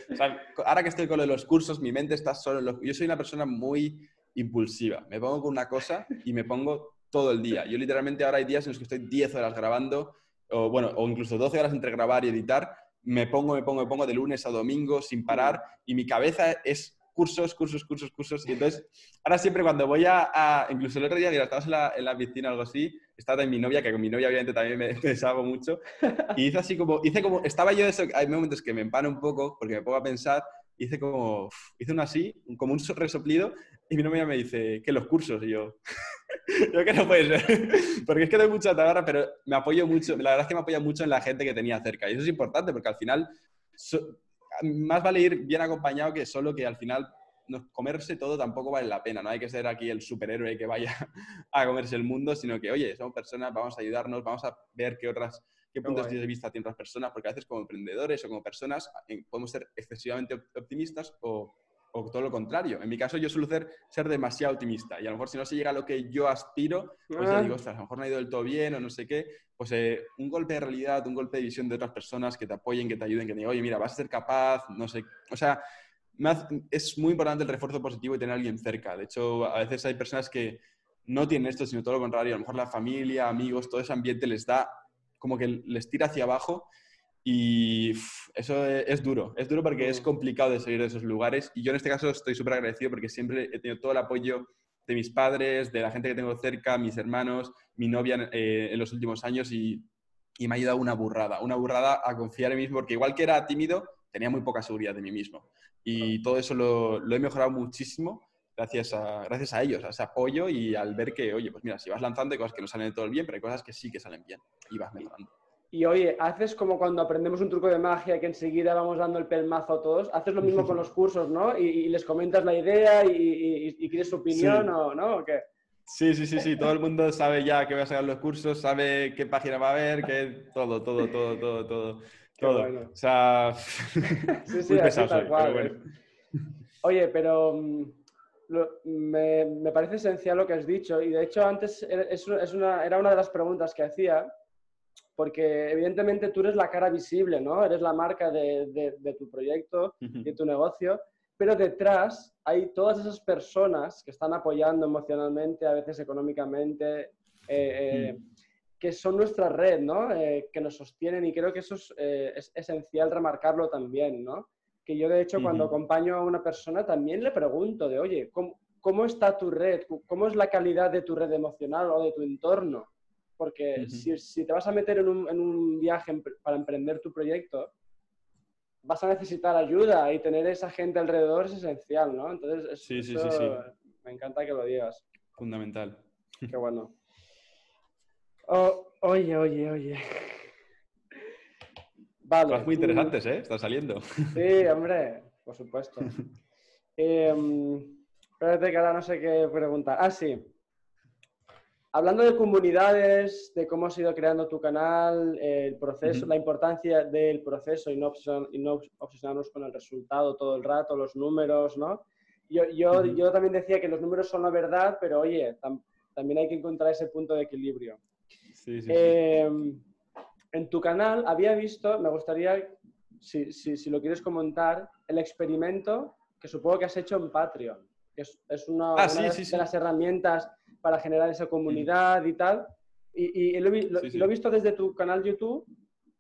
ahora que estoy con lo de los cursos, mi mente está solo en los... Yo soy una persona muy impulsiva. Me pongo con una cosa y me pongo todo el día. Yo literalmente ahora hay días en los que estoy 10 horas grabando, o bueno, o incluso 12 horas entre grabar y editar. Me pongo, me pongo, me pongo de lunes a domingo sin parar y mi cabeza es cursos, cursos, cursos, cursos. Y entonces, ahora siempre cuando voy a, incluso el otro día, mira, estábamos en la, en la piscina o algo así, estaba también mi novia, que con mi novia obviamente también me, me mucho, y hice así como, hice como, estaba yo de eso, hay momentos que me empano un poco porque me pongo a pensar, hice como, hice uno así, como un resoplido, y mi novia me dice, que los cursos, y yo, yo que no puede ser, porque es que doy mucha tabarra, pero me apoyo mucho, la verdad es que me apoya mucho en la gente que tenía cerca, y eso es importante, porque al final, más vale ir bien acompañado que solo que al final comerse todo tampoco vale la pena, no hay que ser aquí el superhéroe que vaya a comerse el mundo, sino que, oye, somos personas, vamos a ayudarnos, vamos a ver qué otras qué puntos de vista tienen otras personas, porque a veces como emprendedores o como personas podemos ser excesivamente optimistas o o todo lo contrario. En mi caso, yo suelo ser, ser demasiado optimista y a lo mejor si no se llega a lo que yo aspiro, pues ya ah. digo, ostras, a lo mejor no ha ido del todo bien o no sé qué, pues eh, un golpe de realidad, un golpe de visión de otras personas que te apoyen, que te ayuden, que te digan, oye, mira, vas a ser capaz, no sé. O sea, es muy importante el refuerzo positivo y tener a alguien cerca. De hecho, a veces hay personas que no tienen esto, sino todo lo contrario. A lo mejor la familia, amigos, todo ese ambiente les da como que les tira hacia abajo y eso es, duro, es duro porque es complicado de salir de esos lugares. Y yo en este caso estoy súper agradecido porque siempre he tenido todo el apoyo de mis padres, de la gente que tengo cerca, mis hermanos, mi novia eh, en los últimos años y, y, me ha ayudado una burrada, una burrada a confiar en mí mismo porque igual que era tímido, tenía muy poca seguridad de mí mismo. Y todo eso lo, lo he mejorado muchísimo gracias a, gracias a ellos, a ese apoyo y al ver que, oye, pues mira, si vas lanzando hay cosas que no salen de todo el bien, pero hay cosas que sí que salen bien y vas mejorando.
Y oye, haces como cuando aprendemos un truco de magia que enseguida vamos dando el pelmazo a todos, haces lo mismo con los cursos, ¿no? Y, les comentas la idea y, y, quieres su opinión o no, ¿o qué?
Sí, sí, sí, sí, todo el mundo sabe ya que va a sacar los cursos, sabe qué página va a haber, que todo, todo, todo, todo, todo. todo. O sea,
sí, sí, cual. Oye, pero mm, me, me, parece esencial lo que has dicho y de hecho antes es, es una, era una de las preguntas que hacía porque evidentemente tú eres la cara visible, ¿no? Eres la marca de, de, tu proyecto y de tu negocio, pero detrás hay todas esas personas que están apoyando emocionalmente, a veces económicamente, eh, eh, que son nuestra red, ¿no? Eh, que nos sostienen y creo que eso es, esencial remarcarlo también, ¿no? Que yo de hecho cuando acompaño a una persona también le pregunto de, oye, ¿cómo, ¿cómo está tu red? ¿Cómo es la calidad de tu red emocional o de tu entorno? Porque si, te vas a meter en un, viaje para emprender tu proyecto, vas a necesitar ayuda y tener esa gente alrededor es esencial, ¿no? Entonces, sí, sí, sí, me encanta que lo digas.
Fundamental.
Qué bueno. Oh, oye, oye, oye.
Vale. Cosas muy interesantes, ¿eh? Están saliendo.
Sí, hombre, por supuesto. eh, espérate que ahora no sé qué preguntar. Ah, sí. Hablando de comunidades, de cómo has ido creando tu canal, el proceso, la importancia del proceso y no, obsesionarnos con el resultado todo el rato, los números, ¿no? Yo, yo, yo también decía que los números son la verdad, pero oye, también hay que encontrar ese punto de equilibrio. Sí, sí, em, en tu canal había visto, me gustaría, si, si, si, lo quieres comentar, el experimento que supongo que has hecho en Patreon, que es, es una, ah, una de las herramientas para generar esa comunidad y tal. Y, lo, he visto desde tu canal YouTube,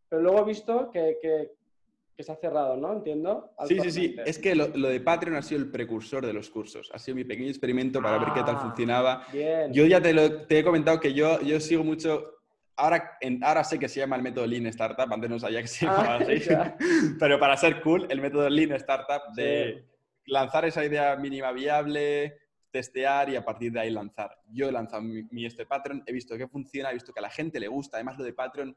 pero luego he visto que, que, se ha cerrado, ¿no? Entiendo.
Sí, sí, sí. Es que lo, de Patreon ha sido el precursor de los cursos. Ha sido mi pequeño experimento para ver qué tal ah, funcionaba. Yo ya te, lo, te he comentado que yo, yo sigo mucho Ahora, en, ahora sé que se llama el método Lean Startup, antes no sabía que se llamaba ah, así. Pero para ser cool, el método Lean Startup de lanzar esa idea mínima viable, testear y a partir de ahí lanzar. Yo he lanzado mi, este Patreon, he visto que funciona, he visto que a la gente le gusta. Además, lo de Patreon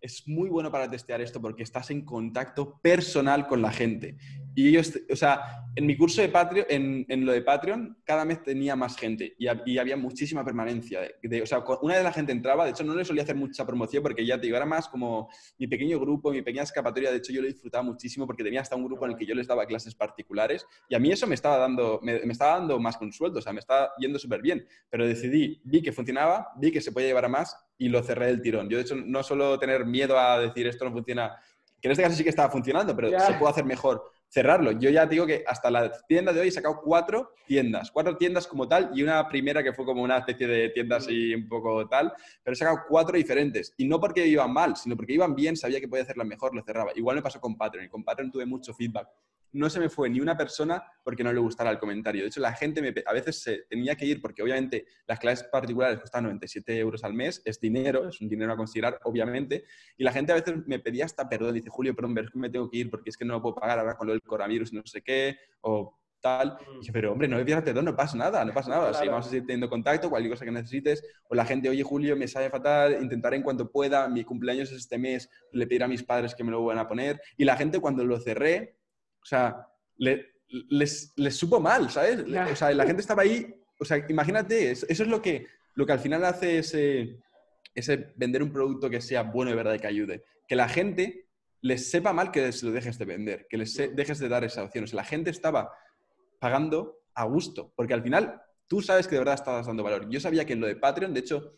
es muy bueno para testear esto porque estás en contacto personal con la gente. Y ellos, o sea, en mi curso de Patreon, en, lo de Patreon, cada mes tenía más gente y, había muchísima permanencia. De, o sea, una de la gente entraba, de hecho no le solía hacer mucha promoción porque ya te digo, era más como mi pequeño grupo, mi pequeña escapatoria. De hecho, yo lo disfrutaba muchísimo porque tenía hasta un grupo en el que yo les daba clases particulares y a mí eso me estaba dando, me, estaba dando más consuelo, o sea, me estaba yendo súper bien. Pero decidí, vi que funcionaba, vi que se podía llevar a más y lo cerré del tirón. Yo, de hecho, no solo tener miedo a decir esto no funciona, que en este caso sí que estaba funcionando, pero se puede hacer mejor cerrarlo. Yo ya digo que hasta la tienda de hoy he sacado cuatro tiendas, cuatro tiendas como tal y una primera que fue como una especie de tienda así un poco tal, pero he sacado cuatro diferentes. Y no porque iban mal, sino porque iban bien, sabía que podía hacerla mejor, lo cerraba. Igual me pasó con Patreon y con Patreon tuve mucho feedback no se me fue ni una persona porque no le gustara el comentario. De hecho, la gente me, a veces se tenía que ir porque obviamente las clases particulares costan 97 euros al mes, es dinero, es un dinero a considerar, obviamente, y la gente a veces me pedía hasta perdón, dice, Julio, perdón, pero es que me tengo que ir porque es que no lo puedo pagar ahora con lo del coronavirus y no sé qué, o tal. Y dije, pero hombre, no me pidas perdón, no pasa nada, no pasa nada. Claro. vamos a seguir teniendo contacto, cualquier cosa que necesites. O la gente, oye, Julio, me sale fatal, intentaré en cuanto pueda, mi cumpleaños es este mes, le pediré a mis padres que me lo van a poner. Y la gente cuando lo cerré, o sea, les, les, supo mal, ¿sabes? O sea, la gente estaba ahí, o sea, imagínate, eso es lo que, lo que al final hace ese, ese vender un producto que sea bueno de verdad y que ayude. Que la gente les sepa mal que se lo dejes de vender, que les dejes de dar esa opción. O sea, la gente estaba pagando a gusto, porque al final tú sabes que de verdad estabas dando valor. Yo sabía que en lo de Patreon, de hecho,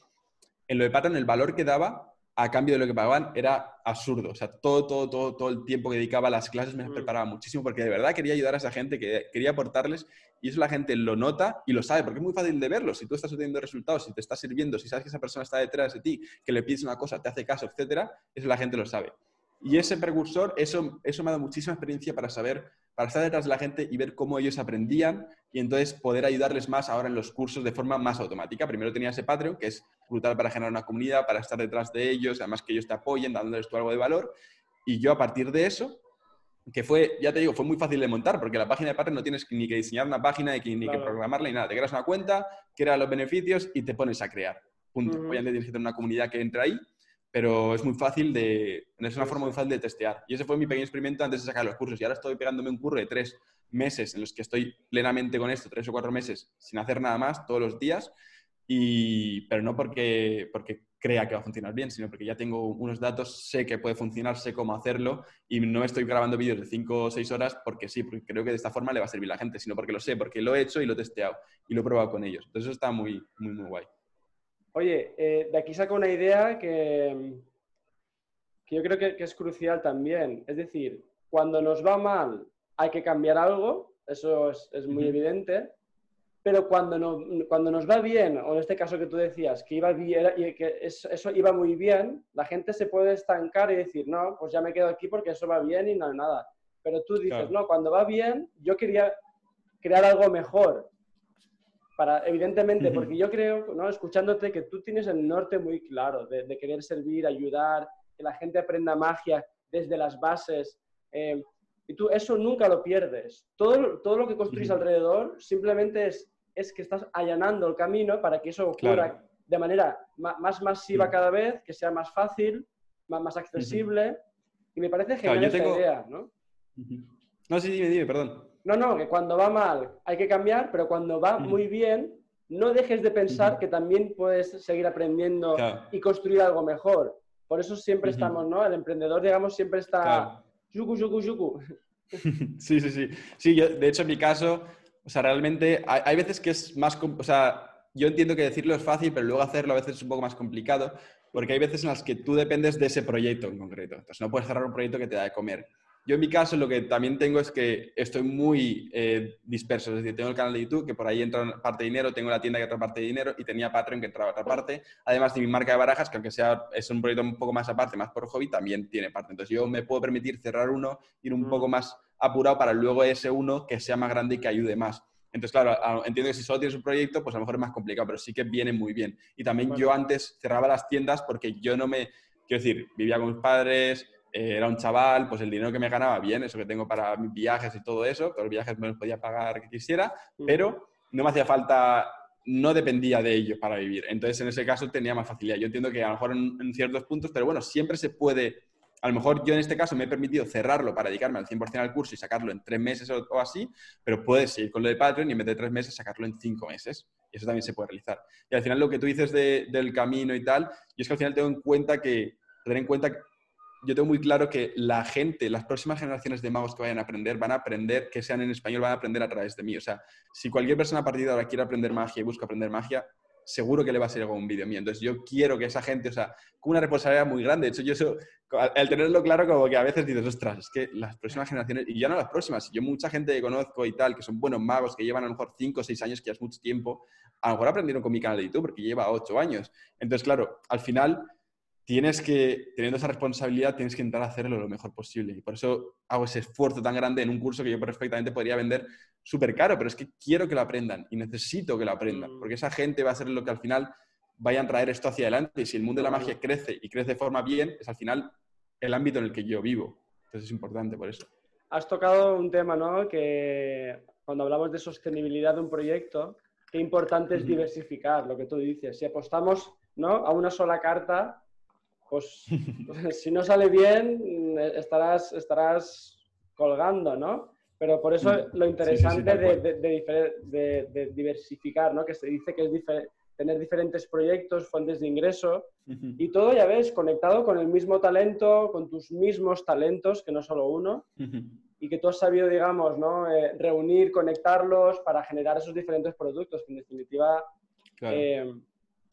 en lo de Patreon el valor que daba a cambio de lo que pagaban era absurdo. O sea, todo, todo, todo, todo el tiempo que dedicaba a las clases me mm. preparaba muchísimo porque de verdad quería ayudar a esa gente, que quería aportarles y eso la gente lo nota y lo sabe porque es muy fácil de verlo. Si tú estás obteniendo resultados, si te estás sirviendo, si sabes que esa persona está detrás de ti, que le pides una cosa, te hace caso, etcétera, eso la gente lo sabe. Y ese precursor, eso, eso me ha dado muchísima experiencia para saber, para estar detrás de la gente y ver cómo ellos aprendían y entonces poder ayudarles más ahora en los cursos de forma más automática. Primero tenía ese Patreon, que es brutal para generar una comunidad, para estar detrás de ellos, además que ellos te apoyen, dándoles tú algo de valor. Y yo a partir de eso, que fue, ya te digo, fue muy fácil de montar, porque la página de Patreon no tienes ni que diseñar una página, ni que, ni que programarla, ni nada. Te creas una cuenta, creas los beneficios y te pones a crear. Punto. Obviamente tienes que tener una comunidad que entre ahí, pero es muy fácil de, es una forma muy fácil de testear. Y ese fue mi pequeño experimento antes de sacar los cursos. Y ahora estoy pegándome un curro de tres meses en los que estoy plenamente con esto, tres o cuatro meses, sin hacer nada más, todos los días. Y, pero no porque, porque crea que va a funcionar bien, sino porque ya tengo unos datos, sé que puede funcionar, sé cómo hacerlo y no estoy grabando vídeos de 5 o 6 horas porque sí, porque creo que de esta forma le va a servir a la gente, sino porque lo sé, porque lo he hecho y lo he testeado y lo he probado con ellos. Entonces eso está muy, muy, muy guay.
Oye, eh, de aquí saco una idea que, que yo creo que, es crucial también. Es decir, cuando nos va mal hay que cambiar algo, eso es, muy evidente, pero cuando, cuando nos va bien, o en este caso que tú decías, que, iba bien, que eso, iba muy bien, la gente se puede estancar y decir, no, pues ya me quedo aquí porque eso va bien y no nada. Pero tú dices, no, cuando va bien, yo quería crear algo mejor. Para, evidentemente, porque yo creo, ¿no? escuchándote, que tú tienes el norte muy claro de, querer servir, ayudar, que la gente aprenda magia desde las bases. Eh, y tú eso nunca lo pierdes. Todo, todo lo que construís alrededor simplemente es, es que estás allanando el camino para que eso ocurra de manera más masiva cada vez, que sea más fácil, más, más accesible. Y me parece genial esa idea, ¿no?
No, sí, dime, dime, perdón.
No, no, que cuando va mal hay que cambiar, pero cuando va muy bien, no dejes de pensar que también puedes seguir aprendiendo y construir algo mejor. Por eso siempre estamos, ¿no? El emprendedor, digamos, siempre está yuku, yuku, yuku.
Sí, sí, sí. Sí, yo, de hecho, en mi caso, o sea, realmente hay, veces que es más, o sea, yo entiendo que decirlo es fácil, pero luego hacerlo a veces es un poco más complicado, porque hay veces en las que tú dependes de ese proyecto en concreto. Entonces, no puedes cerrar un proyecto que te da de comer. Yo en mi caso lo que también tengo es que estoy muy eh, disperso, es decir, tengo el canal de YouTube que por ahí entra parte de dinero, tengo la tienda que entra parte de dinero y tenía Patreon que entraba otra parte, además de mi marca de barajas que aunque sea es un proyecto un poco más aparte, más por hobby, también tiene parte. Entonces yo me puedo permitir cerrar uno, ir un poco más apurado para luego ese uno que sea más grande y que ayude más. Entonces, claro, entiendo que si solo tienes un proyecto, pues a lo mejor es más complicado, pero sí que viene muy bien. Y también yo antes cerraba las tiendas porque yo no me, quiero decir, vivía con mis padres, eh, era un chaval, pues el dinero que me ganaba bien, eso que tengo para mis viajes y todo eso, todos los viajes me los podía pagar que quisiera, pero no me hacía falta, no dependía de ellos para vivir. Entonces, en ese caso tenía más facilidad. Yo entiendo que a lo mejor en, ciertos puntos, pero bueno, siempre se puede, a lo mejor yo en este caso me he permitido cerrarlo para dedicarme al 100% al curso y sacarlo en tres meses o, o, así, pero puedes seguir con lo de Patreon y en vez de tres meses sacarlo en cinco meses. Y eso también se puede realizar. Y al final lo que tú dices del camino y tal, y es que al final tengo en cuenta que, tener en cuenta yo tengo muy claro que la gente, las próximas generaciones de magos que vayan a aprender, van a aprender, que sean en español, van a aprender a través de mí. O sea, si cualquier persona a partir de ahora quiere aprender magia y busca aprender magia, seguro que le va a ser algún vídeo mío. Entonces, yo quiero que esa gente, o sea, con una responsabilidad muy grande. De hecho, yo eso, al tenerlo claro, como que a veces dices, ostras, es que las próximas generaciones, y ya no las próximas, yo mucha gente que conozco y tal, que son buenos magos, que llevan a lo mejor 5 o 6 años, que ya es mucho tiempo, a lo mejor aprendieron con mi canal de YouTube, porque lleva 8 años. Entonces, claro, al final tienes que, teniendo esa responsabilidad, tienes que intentar hacerlo lo mejor posible. Y por eso hago ese esfuerzo tan grande en un curso que yo perfectamente podría vender súper caro, pero es que quiero que lo aprendan y necesito que lo aprendan, porque esa gente va a ser lo que al final vayan a traer esto hacia adelante. Y si el mundo de la magia crece y crece de forma bien, es al final el ámbito en el que yo vivo. Entonces es importante por eso.
Has tocado un tema, ¿no? Que cuando hablamos de sostenibilidad de un proyecto, qué importante es diversificar, lo que tú dices. Si apostamos ¿no? a una sola carta, pues si no sale bien, estarás, estarás colgando, ¿no? Pero por eso mm. lo interesante de, diversificar, ¿no? Que se dice que es tener diferentes proyectos, fuentes de ingreso y todo, ya ves, conectado con el mismo talento, con tus mismos talentos, que no solo uno, y que tú has sabido, digamos, ¿no? Eh, reunir, conectarlos para generar esos diferentes productos, que en definitiva eh,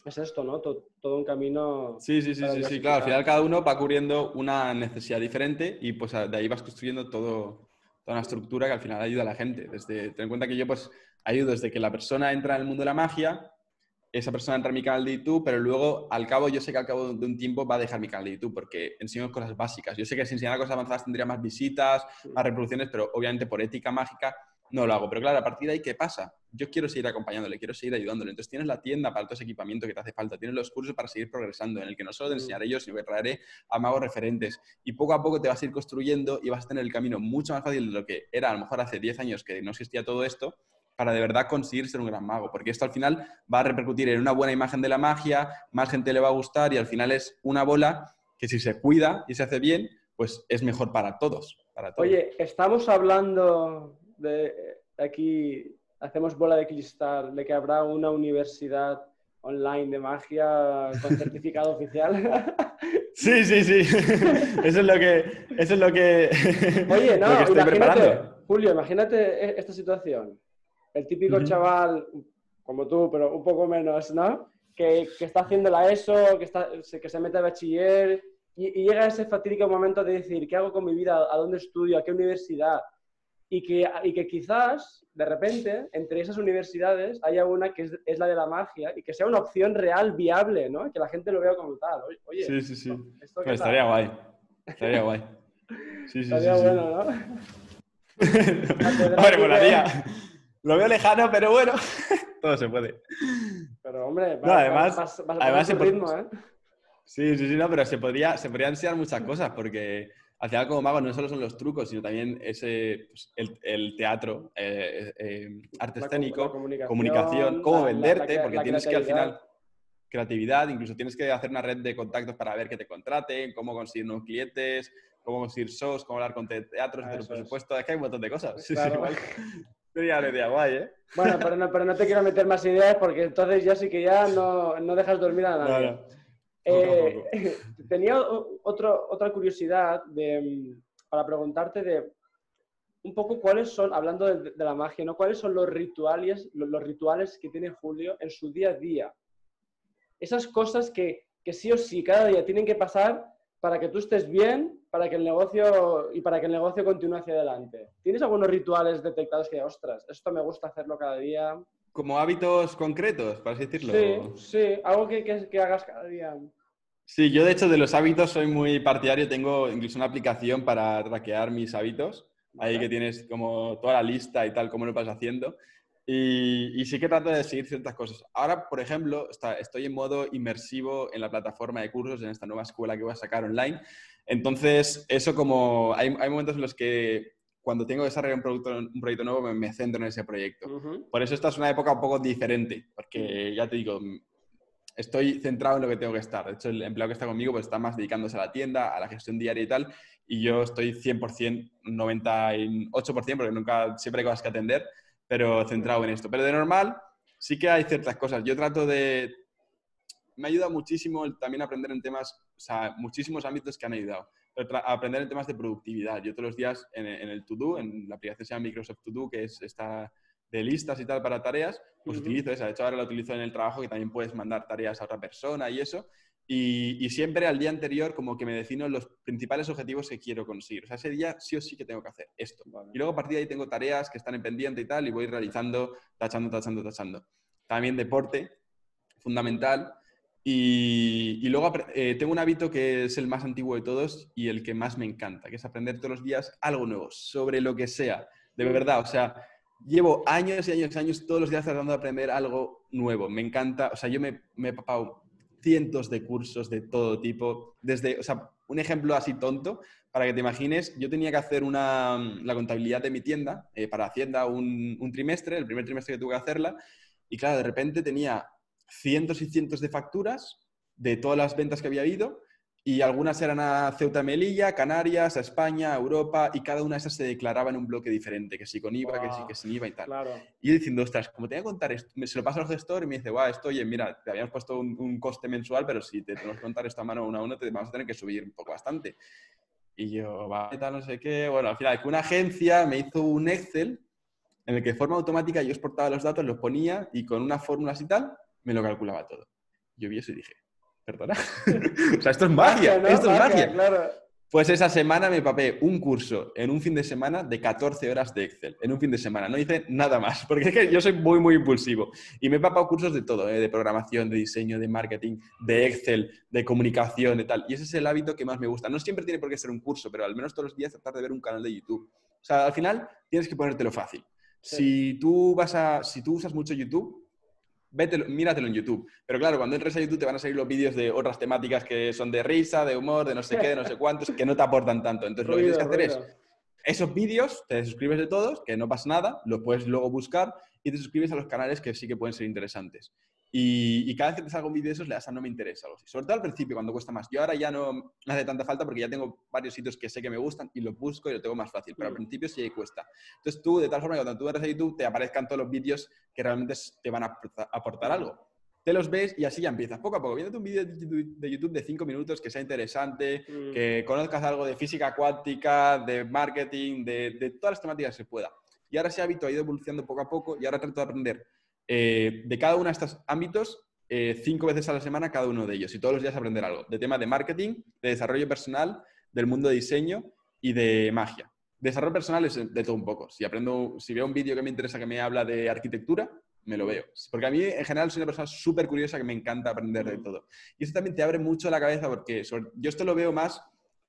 es esto, ¿no? Todo, un camino.
Sí, sí, sí, sí, sí, claro. Al final cada uno va cubriendo una necesidad diferente y pues de ahí vas construyendo todo, toda una estructura que al final ayuda a la gente. Desde, ten en cuenta que yo pues ayudo desde que la persona entra en el mundo de la magia, esa persona entra en mi canal de YouTube, pero luego al cabo yo sé que al cabo de un tiempo va a dejar mi canal de YouTube porque enseño cosas básicas. Yo sé que si enseñara cosas avanzadas tendría más visitas, más reproducciones, pero obviamente por ética mágica no lo hago. Pero claro, a partir de ahí, ¿qué pasa? Yo quiero seguir acompañándole, quiero seguir ayudándole. Entonces tienes la tienda para todo ese equipamiento que te hace falta, tienes los cursos para seguir progresando, en el que no solo te enseñaré yo, sino que traeré a magos referentes. Y poco a poco te vas a ir construyendo y vas a tener el camino mucho más fácil de lo que era a lo mejor hace 10 años que no existía todo esto, para de verdad conseguir ser un gran mago, porque esto al final va a repercutir en una buena imagen de la magia, más gente le va a gustar y al final es una bola que si se cuida y se hace bien, pues es mejor para todos. Para todos.
Oye, estamos hablando de aquí, hacemos bola de cristal, de que habrá una universidad online de magia con certificado oficial.
Sí, sí, sí. Eso es lo que, eso es lo que,
Oye, no,
lo que estoy
imagínate,
preparando.
Julio, imagínate e- esta situación. El típico chaval, como tú, pero un poco menos, ¿no? Que, que está haciendo la ESO, que, está, se- que se mete a bachiller y, y llega ese fatídico momento de decir, ¿qué hago con mi vida? ¿A dónde estudio? ¿A qué universidad? Y que, y que quizás, de repente, entre esas universidades haya una que es, es la de la magia y que sea una opción real, viable, ¿no? Que la gente lo vea como tal. Oye,
Sí, sí, sí.
¿esto qué
Pues
tal?
estaría guay. Estaría guay. Sí, sí, sí.
Estaría
sí.
bueno, ¿no?
Hombre, molaría. Lo veo lejano, pero bueno, todo se puede.
Pero hombre,
No, además-
vas, vas, vas
además
ritmo, ¿eh?
Sí, sí, sí, no, pero se, podría, se podrían enseñar muchas cosas porque al final como mago no solo son los trucos, sino también ese, pues, el, el teatro, eh, eh, arte
La
escénico,
la comunicación,
comunicación, cómo
la-
venderte, porque tienes que al final creatividad, incluso tienes que hacer una red de contactos para ver que te contraten, cómo conseguir nuevos clientes, cómo conseguir shows, cómo hablar con te- teatros,
Ah, eso es.
presupuesto, es que hay un montón de cosas. Sí, sí,
Claro.
igual. Sería una idea guay, ¿eh?
Bueno, pero no, pero no te quiero meter más ideas porque entonces ya sí que ya no, no dejas dormir a nadie. Eh, tenía otro, otra curiosidad de, mm, para preguntarte de un poco cuáles son, hablando de, de la magia, ¿no? ¿Cuáles son los rituales, los, los rituales que tiene Julio en su día a día? Esas cosas que, que sí o sí cada día tienen que pasar para que tú estés bien, para que el negocio y para que el negocio continúe hacia adelante. ¿Tienes algunos rituales detectados que, ostras, esto me gusta hacerlo cada día?
Como hábitos concretos, para así decirlo.
Sí, sí, algo que, que- que hagas cada día.
Sí, yo de hecho de los hábitos soy muy partidario. Tengo incluso una aplicación para traquear mis hábitos. Ahí que tienes como toda la lista y tal, cómo lo vas haciendo. Y, y sí que trato de seguir ciertas cosas. Ahora, por ejemplo, está- estoy en modo inmersivo en la plataforma de cursos, en esta nueva escuela que voy a sacar online. Entonces, eso como... Hay, hay momentos en los que cuando tengo que desarrollar un, producto, un proyecto nuevo me, me centro en ese proyecto.
Ujú.
Por eso esta es una época un poco diferente, porque ya te digo, estoy centrado en lo que tengo que estar. De hecho, el empleado que está conmigo pues, está más dedicándose a la tienda, a la gestión diaria y tal, y yo estoy 100%, 98%, porque nunca, siempre hay cosas que atender, pero centrado en esto. Pero de normal, sí que hay ciertas cosas. Yo trato de... Me ayuda muchísimo también aprender en temas, o sea, muchísimos ámbitos que han ayudado. Tra- aprender en temas de productividad. Yo todos los días en, el To-Do, en la aplicación se llama Microsoft To-Do, que es esta de listas y tal para tareas, pues
Ujú.
utilizo esa. De hecho, ahora la utilizo en el trabajo, que también puedes mandar tareas a otra persona y eso. Y, y siempre al día anterior como que me defino los principales objetivos que quiero conseguir. O sea, ese día sí o sí que tengo que hacer esto.
Vale.
Y luego a partir de ahí tengo tareas que están en pendiente y tal, y voy realizando, tachando, tachando, tachando. También deporte, fundamental. Y, y luego eh, tengo un hábito que es el más antiguo de todos y el que más me encanta, que es aprender todos los días algo nuevo, sobre lo que sea. De verdad, o sea, llevo años y años y años todos los días tratando de aprender algo nuevo. Me encanta, o sea, yo me, he papado cientos de cursos de todo tipo, desde, o sea, un ejemplo así tonto, para que te imagines, yo tenía que hacer una, la contabilidad de mi tienda eh, para Hacienda un, un trimestre, el primer trimestre que tuve que hacerla, y claro, de repente tenía cientos y cientos de facturas de todas las ventas que había habido, y algunas eran a Ceuta Melilla, Canarias, a España, a Europa, y cada una de esas se declaraba en un bloque diferente, que sí con IVA, que sí que sin IVA y tal.
Claro.
Y yo diciendo, ostras, como te voy a contar esto, me- se lo paso al gestor y me dice, guau, esto, oye, mira, te habíamos puesto un, un coste mensual, pero si te tenemos que contar esto a mano uno a uno, te vamos a tener que subir un poco bastante. Y yo, va, tal, no sé qué. Bueno, al final, que una agencia me hizo un Excel en el que de forma automática yo exportaba los datos, los ponía y con unas fórmulas y tal, me lo calculaba todo. Yo vi eso y dije, perdona. o sea, esto es magia,
¿no?
esto es magia.
Claro.
Pues esa semana me papé un curso en un fin de semana de 14 horas de Excel. En un fin de semana. No hice nada más. Porque es que yo soy muy, muy impulsivo. Y me he papado cursos de todo, ¿eh? de programación, de diseño, de marketing, de Excel, de comunicación, de tal. Y ese es el hábito que más me gusta. No siempre tiene por qué ser un curso, pero al menos todos los días tratar de ver un canal de YouTube. O sea, al final tienes que ponértelo fácil. Si tú vas a, si tú usas mucho YouTube, Vételo, míratelo en YouTube. Pero claro, cuando entres a YouTube te van a salir los vídeos de otras temáticas que son de risa, de humor, de no sé qué, de no sé cuántos, que no te aportan tanto. Entonces lo que tienes que hacer es esos vídeos, te suscribes de todos, que no pasa nada, lo puedes luego buscar y te suscribes a los canales que sí que pueden ser interesantes. Y, cada vez que te salga un vídeo de esos, le das a no me interesa. Algo así. Sobre todo al principio, cuando cuesta más. Yo ahora ya no me hace tanta falta porque ya tengo varios sitios que sé que me gustan y los busco y lo tengo más fácil. Pero al mm. principio sí cuesta. Entonces tú, de tal forma que cuando tú eres a YouTube, te aparezcan todos los vídeos que realmente te van a aportar algo. Te los ves y así ya empiezas. Poco a poco, viéndote un vídeo de YouTube de 5 minutos que sea interesante, mm. que conozcas algo de física cuántica, de marketing, de, de todas las temáticas que se pueda. Y ahora ese hábito ha ido evolucionando poco a poco y ahora trato de aprender eh, de cada uno de estos ámbitos, eh, cinco veces a la semana cada uno de ellos y todos los días aprender algo. De tema de marketing, de desarrollo personal, del mundo de diseño y de magia. Desarrollo personal es de todo un poco. Si aprendo, si veo un vídeo que me interesa que me habla de arquitectura, me lo veo. Porque a mí, en general, soy una persona súper curiosa que me encanta aprender de todo. Y eso también te abre mucho la cabeza porque yo esto lo veo más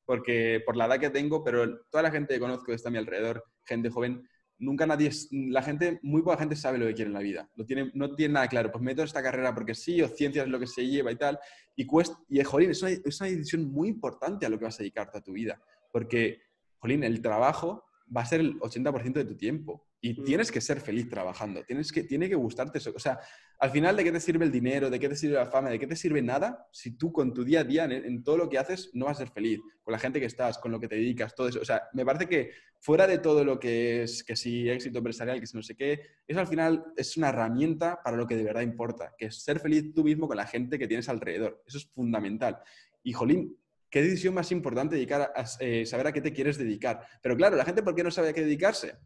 porque por la edad que tengo, pero toda la gente que conozco está a mi alrededor, gente joven, nunca nadie, la gente, muy poca gente sabe lo que quiere en la vida. Lo tiene, no tiene nada claro. Pues meto esta carrera porque sí, o ciencias es lo que se lleva y tal. Y, cuesta, y jolín, es una, es una decisión muy importante a lo que vas a dedicarte a tu vida. Porque, jolín, el trabajo va a ser el 80% de tu tiempo. Y mm. tienes que ser feliz trabajando, tienes que, tiene que gustarte eso. O sea, al final, ¿de qué te sirve el dinero? ¿De qué te sirve la fama? ¿De qué te sirve nada si tú con tu día a día, en, todo lo que haces, no vas a ser feliz? Con la gente que estás, con lo que te dedicas, todo eso. O sea, me parece que fuera de todo lo que es, que si éxito empresarial, que si no sé qué, eso al final es una herramienta para lo que de verdad importa, que es ser feliz tú mismo con la gente que tienes alrededor. Eso es fundamental. Y, jolín, ¿qué decisión más importante dedicar a, eh, saber a qué te quieres dedicar? Pero claro, la gente, ¿por qué no sabe a qué dedicarse?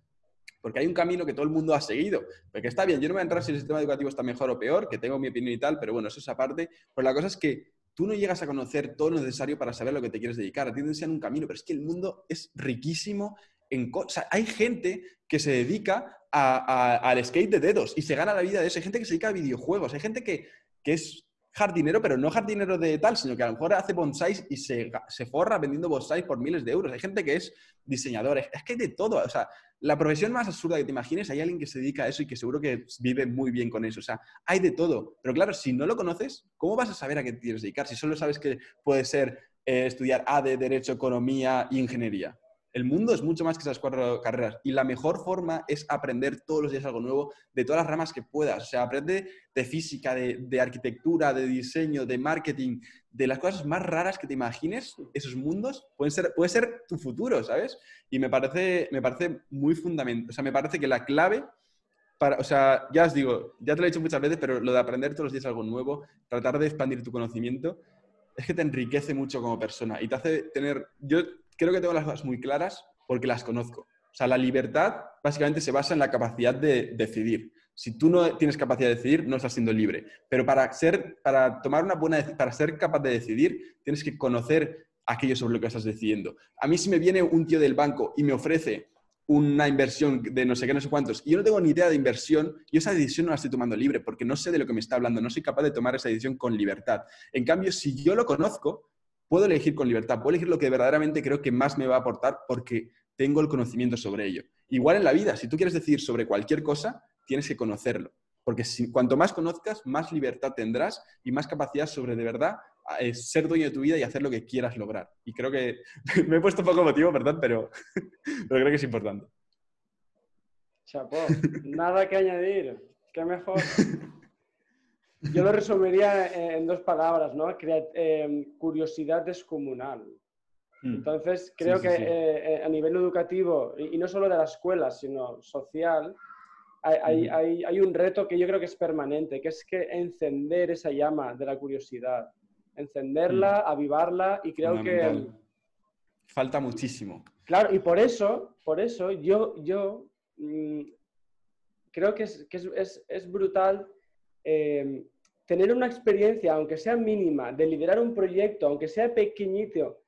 Porque hay un camino que todo el mundo ha seguido. Porque está bien, yo no voy a entrar si el sistema educativo está mejor o peor, que tengo mi opinión y tal, pero bueno, eso es aparte. Pero la cosa es que tú no llegas a conocer todo lo necesario para saber lo que te quieres dedicar. A ti te un camino, pero es que el mundo es riquísimo en cosas. hay gente que se dedica al skate de dedos y se gana la vida de eso. Hay gente que se dedica a videojuegos. Hay gente que, que es jardinero, pero no jardinero de tal, sino que a lo mejor hace bonsáis y se, se forra vendiendo bonsáis por miles de euros. Hay gente que es diseñador. Es que hay de todo. O sea, la profesión más absurda que te imagines, hay alguien que se dedica a eso y que seguro que vive muy bien con eso. O sea, hay de todo. Pero claro, si no lo conoces, ¿cómo vas a saber a qué te quieres dedicar? Si solo sabes que puede ser eh, estudiar ADE, Derecho, Economía y Ingeniería. El mundo es mucho más que esas cuatro carreras y la mejor forma es aprender todos los días algo nuevo de todas las ramas que puedas. O sea, aprende de física, de, arquitectura, de diseño, de marketing, de las cosas más raras que te imagines, esos mundos pueden ser, puede ser tu futuro, ¿sabes? Y me parece, me parece muy fundamental. O sea, me parece que la clave para, o sea, ya os digo, ya te lo he dicho muchas veces, pero lo de aprender todos los días algo nuevo, tratar de expandir tu conocimiento, es que te enriquece mucho como persona y te hace tener, yo creo que tengo las cosas muy claras porque las conozco. O sea, la libertad básicamente se basa en la capacidad de decidir. Si tú no tienes capacidad de decidir, no estás siendo libre. Pero para ser, para tomar una buena, para ser capaz de decidir, tienes que conocer aquello sobre lo que estás decidiendo. A mí si me viene un tío del banco y me ofrece una inversión de no sé qué, no sé cuántos, y yo no tengo ni idea de inversión, yo esa decisión no la estoy tomando libre porque no sé de lo que me está hablando, no soy capaz de tomar esa decisión con libertad. En cambio, si yo lo conozco, puedo elegir con libertad, puedo elegir lo que verdaderamente creo que más me va a aportar porque tengo el conocimiento sobre ello. Igual en la vida, si tú quieres decir sobre cualquier cosa, tienes que conocerlo. Porque si, cuanto más conozcas, más libertad tendrás y más capacidad sobre de verdad eh, ser dueño de tu vida y hacer lo que quieras lograr. Y creo que me he puesto poco motivo, perdón, pero, pero creo que es importante.
Chapó, nada que añadir. Qué mejor. Yo lo resumiría en dos palabras, ¿no? Em, curiosidad descomunal. Mm. Entonces, creo que eh, eh, a nivel educativo, y, no solo de la escuela, sino social, hay, hay, hay, un reto que yo creo que es permanente, que es que encender esa llama de la curiosidad, encenderla, mm. avivarla, y creo que...
Falta muchísimo.
Claro, y por eso, por eso yo, yo mm, creo que, es, que es, es brutal Em, tener una experiencia, aunque sea mínima, de liderar un proyecto, aunque sea pequeñito,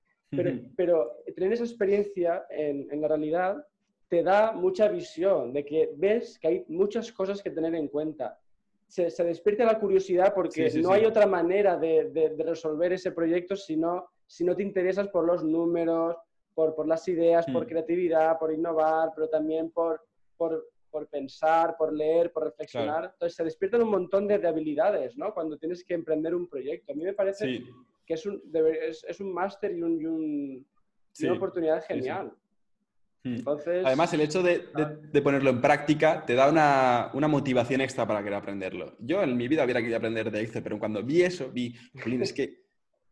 pero, tener esa experiencia en, la realidad te da mucha visión de que ves que hay muchas cosas que tener en cuenta. Se, se despierta la curiosidad porque no hay otra manera de, resolver ese proyecto si no, si no te interesas por los números, por, por las ideas, por mm. creatividad, por innovar, pero también por, por por pensar, por leer, por reflexionar. Entonces se despiertan un montón de, habilidades, ¿no? Cuando tienes que emprender un proyecto. A mí me parece que es un, es, un máster y, un, una oportunidad genial.
Hmm. Entonces, Además, el hecho de, de, ponerlo en práctica te da una, una, motivación extra para querer aprenderlo. Yo en mi vida hubiera querido aprender de Excel, pero cuando vi eso, vi, es que,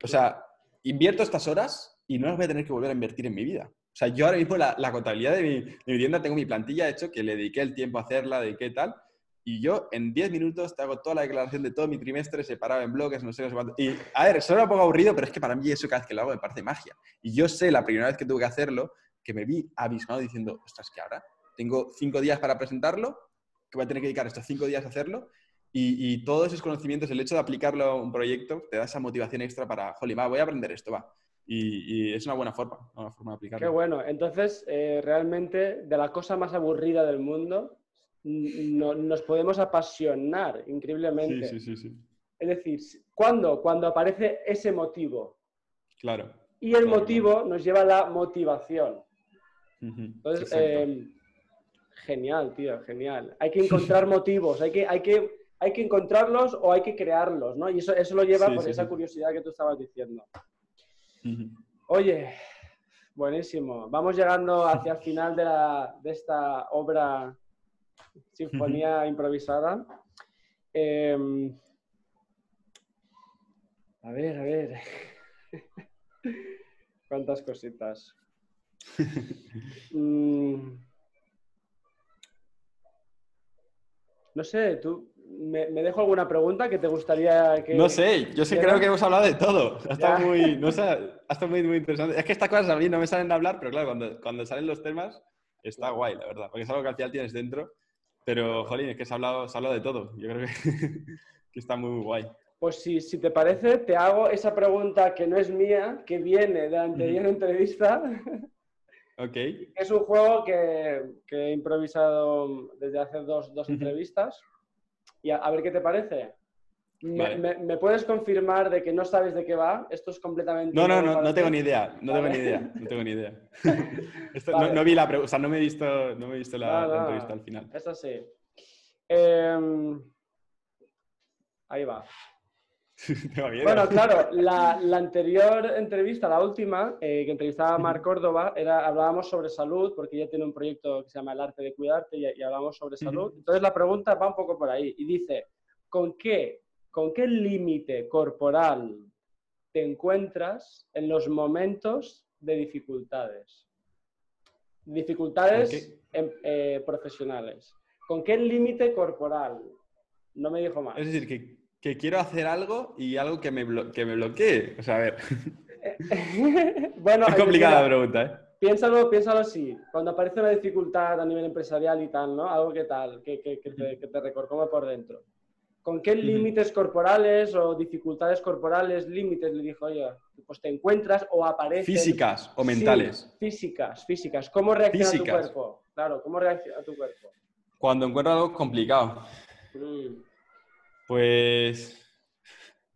o sea, invierto estas horas y no las voy a tener que volver a invertir en mi vida. O sea, yo ahora mismo la, la contabilidad de mi, de mi, tienda tengo mi plantilla hecho, que le dediqué el tiempo a hacerla, dediqué tal, y yo en 10 minutos te hago toda la declaración de todo mi trimestre separado en bloques, no sé, no sé cuánto. Y, a ver, suena un poco aburrido, pero es que para mí eso cada vez que lo hago me parece magia. Y yo sé la primera vez que tuve que hacerlo, que me vi abismado diciendo, ostras, que ahora tengo cinco días para presentarlo, que voy a tener que dedicar estos cinco días a hacerlo, y, todos esos conocimientos, el hecho de aplicarlo a un proyecto, te da esa motivación extra para, jolly, va, voy a aprender esto, va. Y, es una buena forma, una forma de aplicarlo.
Qué bueno. Entonces, eh, realmente, de la cosa más aburrida del mundo, nos podemos apasionar increíblemente.
Sí, sí, sí,
Es decir, ¿cuándo? Cuando aparece ese motivo.
Claro.
Y el motivo nos lleva a la motivación. Entonces, em, genial, tío, genial. Hay que encontrar motivos, hay que, hay, que, hay que encontrarlos o hay que crearlos, ¿no? Y eso, eso lo lleva por esa curiosidad que tú estabas diciendo. Oye, buenísimo. Vamos llegando hacia el final de, la, de esta obra sinfonía improvisada. Em, a ver, a ver. ¿Cuántas cositas? Mm. No sé, tú me, dejo alguna pregunta que te gustaría que.
No sé, yo sí creo que hemos hablado de todo. Ha muy, no sé, muy, muy interesante. Es que estas cosas a mí no me salen a hablar, pero claro, cuando, cuando salen los temas está guay, la verdad. Porque es algo que al final tienes dentro pero, jolín, es que se ha hablado, se ha hablado de todo. Yo creo que, que está muy, guay.
Pues si, si, te parece, te hago esa pregunta que no es mía, que viene de la anterior entrevista.
Ok.
Es un juego que, que he improvisado desde hace dos, dos entrevistas. Y a, ver qué te parece. Me, puedes confirmar de que no sabes de qué va? Esto es completamente...
No, no, no, no tengo ni idea. No tengo ni idea. No tengo ni idea. no, vi la o sea, no me he visto, no me he visto la, entrevista al final.
Es así. Em, ahí va. bueno, claro, la, anterior entrevista, la última, eh, que entrevistaba a Mar Córdoba, era, hablábamos sobre salud, porque ella tiene un proyecto que se llama El arte de cuidarte y, y hablamos sobre salud. Entonces la pregunta va un poco por ahí y dice, ¿con qué ¿con qué límite corporal te encuentras en los momentos de dificultades? Dificultades eh, profesionales. ¿Con qué límite corporal? No me dijo más.
Es decir, que, quiero hacer algo y algo que me, que me bloquee. O sea, a ver. bueno, es complicada la pregunta, ¿eh?
Piénsalo, piénsalo así. Cuando aparece una dificultad a nivel empresarial y tal, ¿no? Algo que tal, que, te, que te recorcome por dentro. ¿Con qué límites corporales o dificultades corporales, límites, le dijo, oye, pues te encuentras o apareces?
Físicas o mentales.
físicas, físicas. ¿Cómo reacciona tu cuerpo? Claro, ¿cómo reacciona tu cuerpo?
Cuando encuentro algo complicado. Mm. Pues...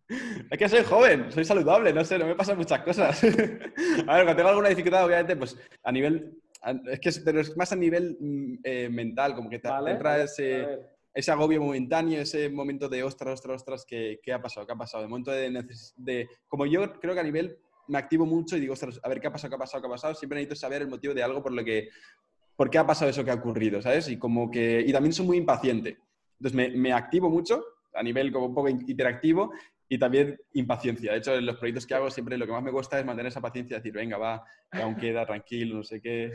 Es que soy joven, soy saludable, no sé, no me pasan muchas cosas. a ver, cuando tengo alguna dificultad, obviamente, pues a nivel... Es que pero es más a nivel mm, eh, mental, como que te entra ese ese agobio momentáneo, ese momento de ostras, ostras, ostras, ¿qué, qué ha pasado? ¿Qué ha pasado? De momento de, de, Como yo creo que a nivel me activo mucho y digo, ostras, a ver, ¿qué ha pasado? ¿Qué ha pasado? ¿Qué ha pasado? Siempre necesito saber el motivo de algo por lo que... ¿Por qué ha pasado eso que ha ocurrido? ¿Sabes? Y como que... Y también soy muy impaciente. Entonces me, me activo mucho a nivel como un poco interactivo y también impaciencia. De hecho, en los proyectos que hago siempre lo que más me cuesta es mantener esa paciencia, decir, venga, va, que aún queda, tranquilo, no sé qué.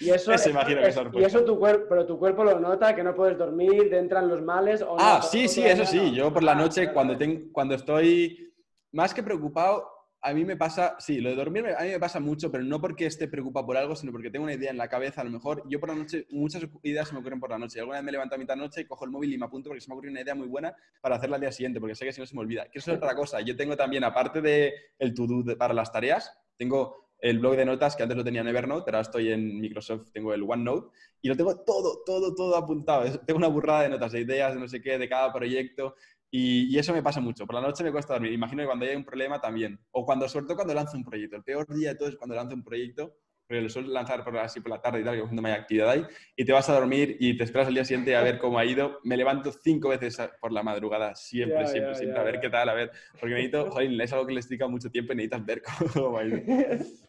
Y eso, es, y eso tu cuerpo, pero tu cuerpo lo nota, que no puedes dormir, te entran los males. O
ah, sí, sí, eso sí. Yo por la noche, cuando, tengo, cuando estoy más que preocupado, a mí me pasa, sí, lo de dormir a mí me pasa mucho, pero no porque esté preocupado por algo, sino porque tengo una idea en la cabeza. A lo mejor yo por la noche, muchas ideas se me ocurren por la noche. Alguna vez me levanto a mitad de noche, cojo el móvil y me apunto porque se me ocurre una idea muy buena para hacerla al día siguiente, porque sé que si no se me olvida. Que eso es otra cosa. Yo tengo también, aparte del el to-do para las tareas, tengo el blog de notas que antes lo tenía en Evernote, ahora estoy en Microsoft, tengo el OneNote y lo tengo todo, todo, todo apuntado. Tengo una burrada de notas, de ideas, de no sé qué, de cada proyecto. Y, eso me pasa mucho. Por la noche me cuesta dormir. Imagino que cuando hay un problema también. O cuando, sobre todo cuando lanzo un proyecto. El peor día de todo es cuando lanzo un proyecto porque lo suelo lanzar por, así por la tarde y tal, que cuando no hay actividad ahí, y te vas a dormir y te esperas al día siguiente a ver cómo ha ido. Me levanto cinco veces por la madrugada, siempre,
Ya,
siempre,
ya,
siempre,
ya,
a ver qué tal, a ver, porque necesito, joder, es algo que les dedica mucho tiempo y necesitas ver cómo ha ido.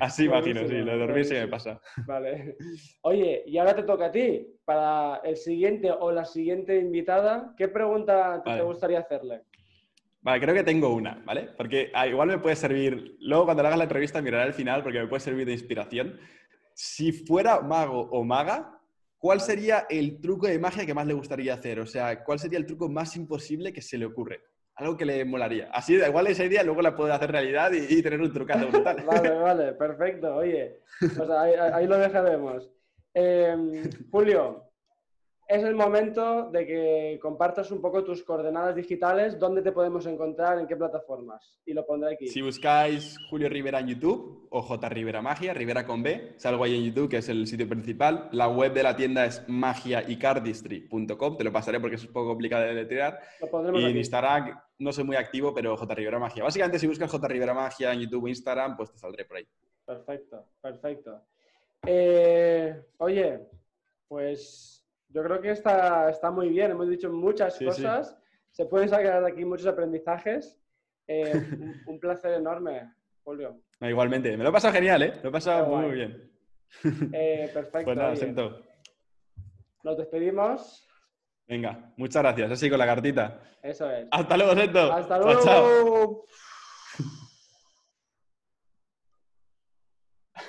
Así imagino, sí, lo de dormir sí me pasa.
Vale. Oye, y ahora te toca a ti. Para el siguiente o la siguiente invitada, ¿qué pregunta te- gustaría hacerle?
Vale, creo que tengo una, ¿vale? Porque ah, igual me puede servir, luego cuando le hagas la entrevista miraré al final porque me puede servir de inspiración. Si fuera mago o maga, ¿cuál sería el truco de magia que más le gustaría hacer? O sea, ¿cuál sería el truco más imposible que se le ocurre? Algo que le molaría. Así, da igual esa idea, luego la puede hacer realidad y, y tener un trucazo brutal.
Vale, vale, perfecto. Oye, ahí, ahí lo dejaremos. Eh, Julio, es el momento de que compartas un poco tus coordenadas digitales, dónde te podemos encontrar, en qué plataformas. Y lo pondré aquí.
Si buscáis Julio Rivera en YouTube o J Rivera Magia, Rivera con B, salgo ahí en YouTube, que es el sitio principal. La web de la tienda es magiaicardistry.com, te lo pasaré porque es un poco complicado de deletrear.
Lo pondremos
Y en. Instagram no soy muy activo, pero J Rivera Magia. Básicamente, si buscas J Rivera Magia en YouTube o Instagram, pues te saldré por ahí.
Perfecto, perfecto. Eh, oye, pues yo creo que está, está muy bien. Hemos dicho muchas
Sí, sí.
cosas. Se pueden sacar de aquí muchos aprendizajes. Eh, un, un placer enorme, Julio.
No, igualmente, me lo he pasado genial, ¿eh? Me lo he pasado muy, bien.
Eh, perfecto.
Pues nada.
Nos despedimos.
Venga, muchas gracias. Así con la cartita.
Eso es.
Hasta luego, Sento.
Hasta
Chao, chao.
luego.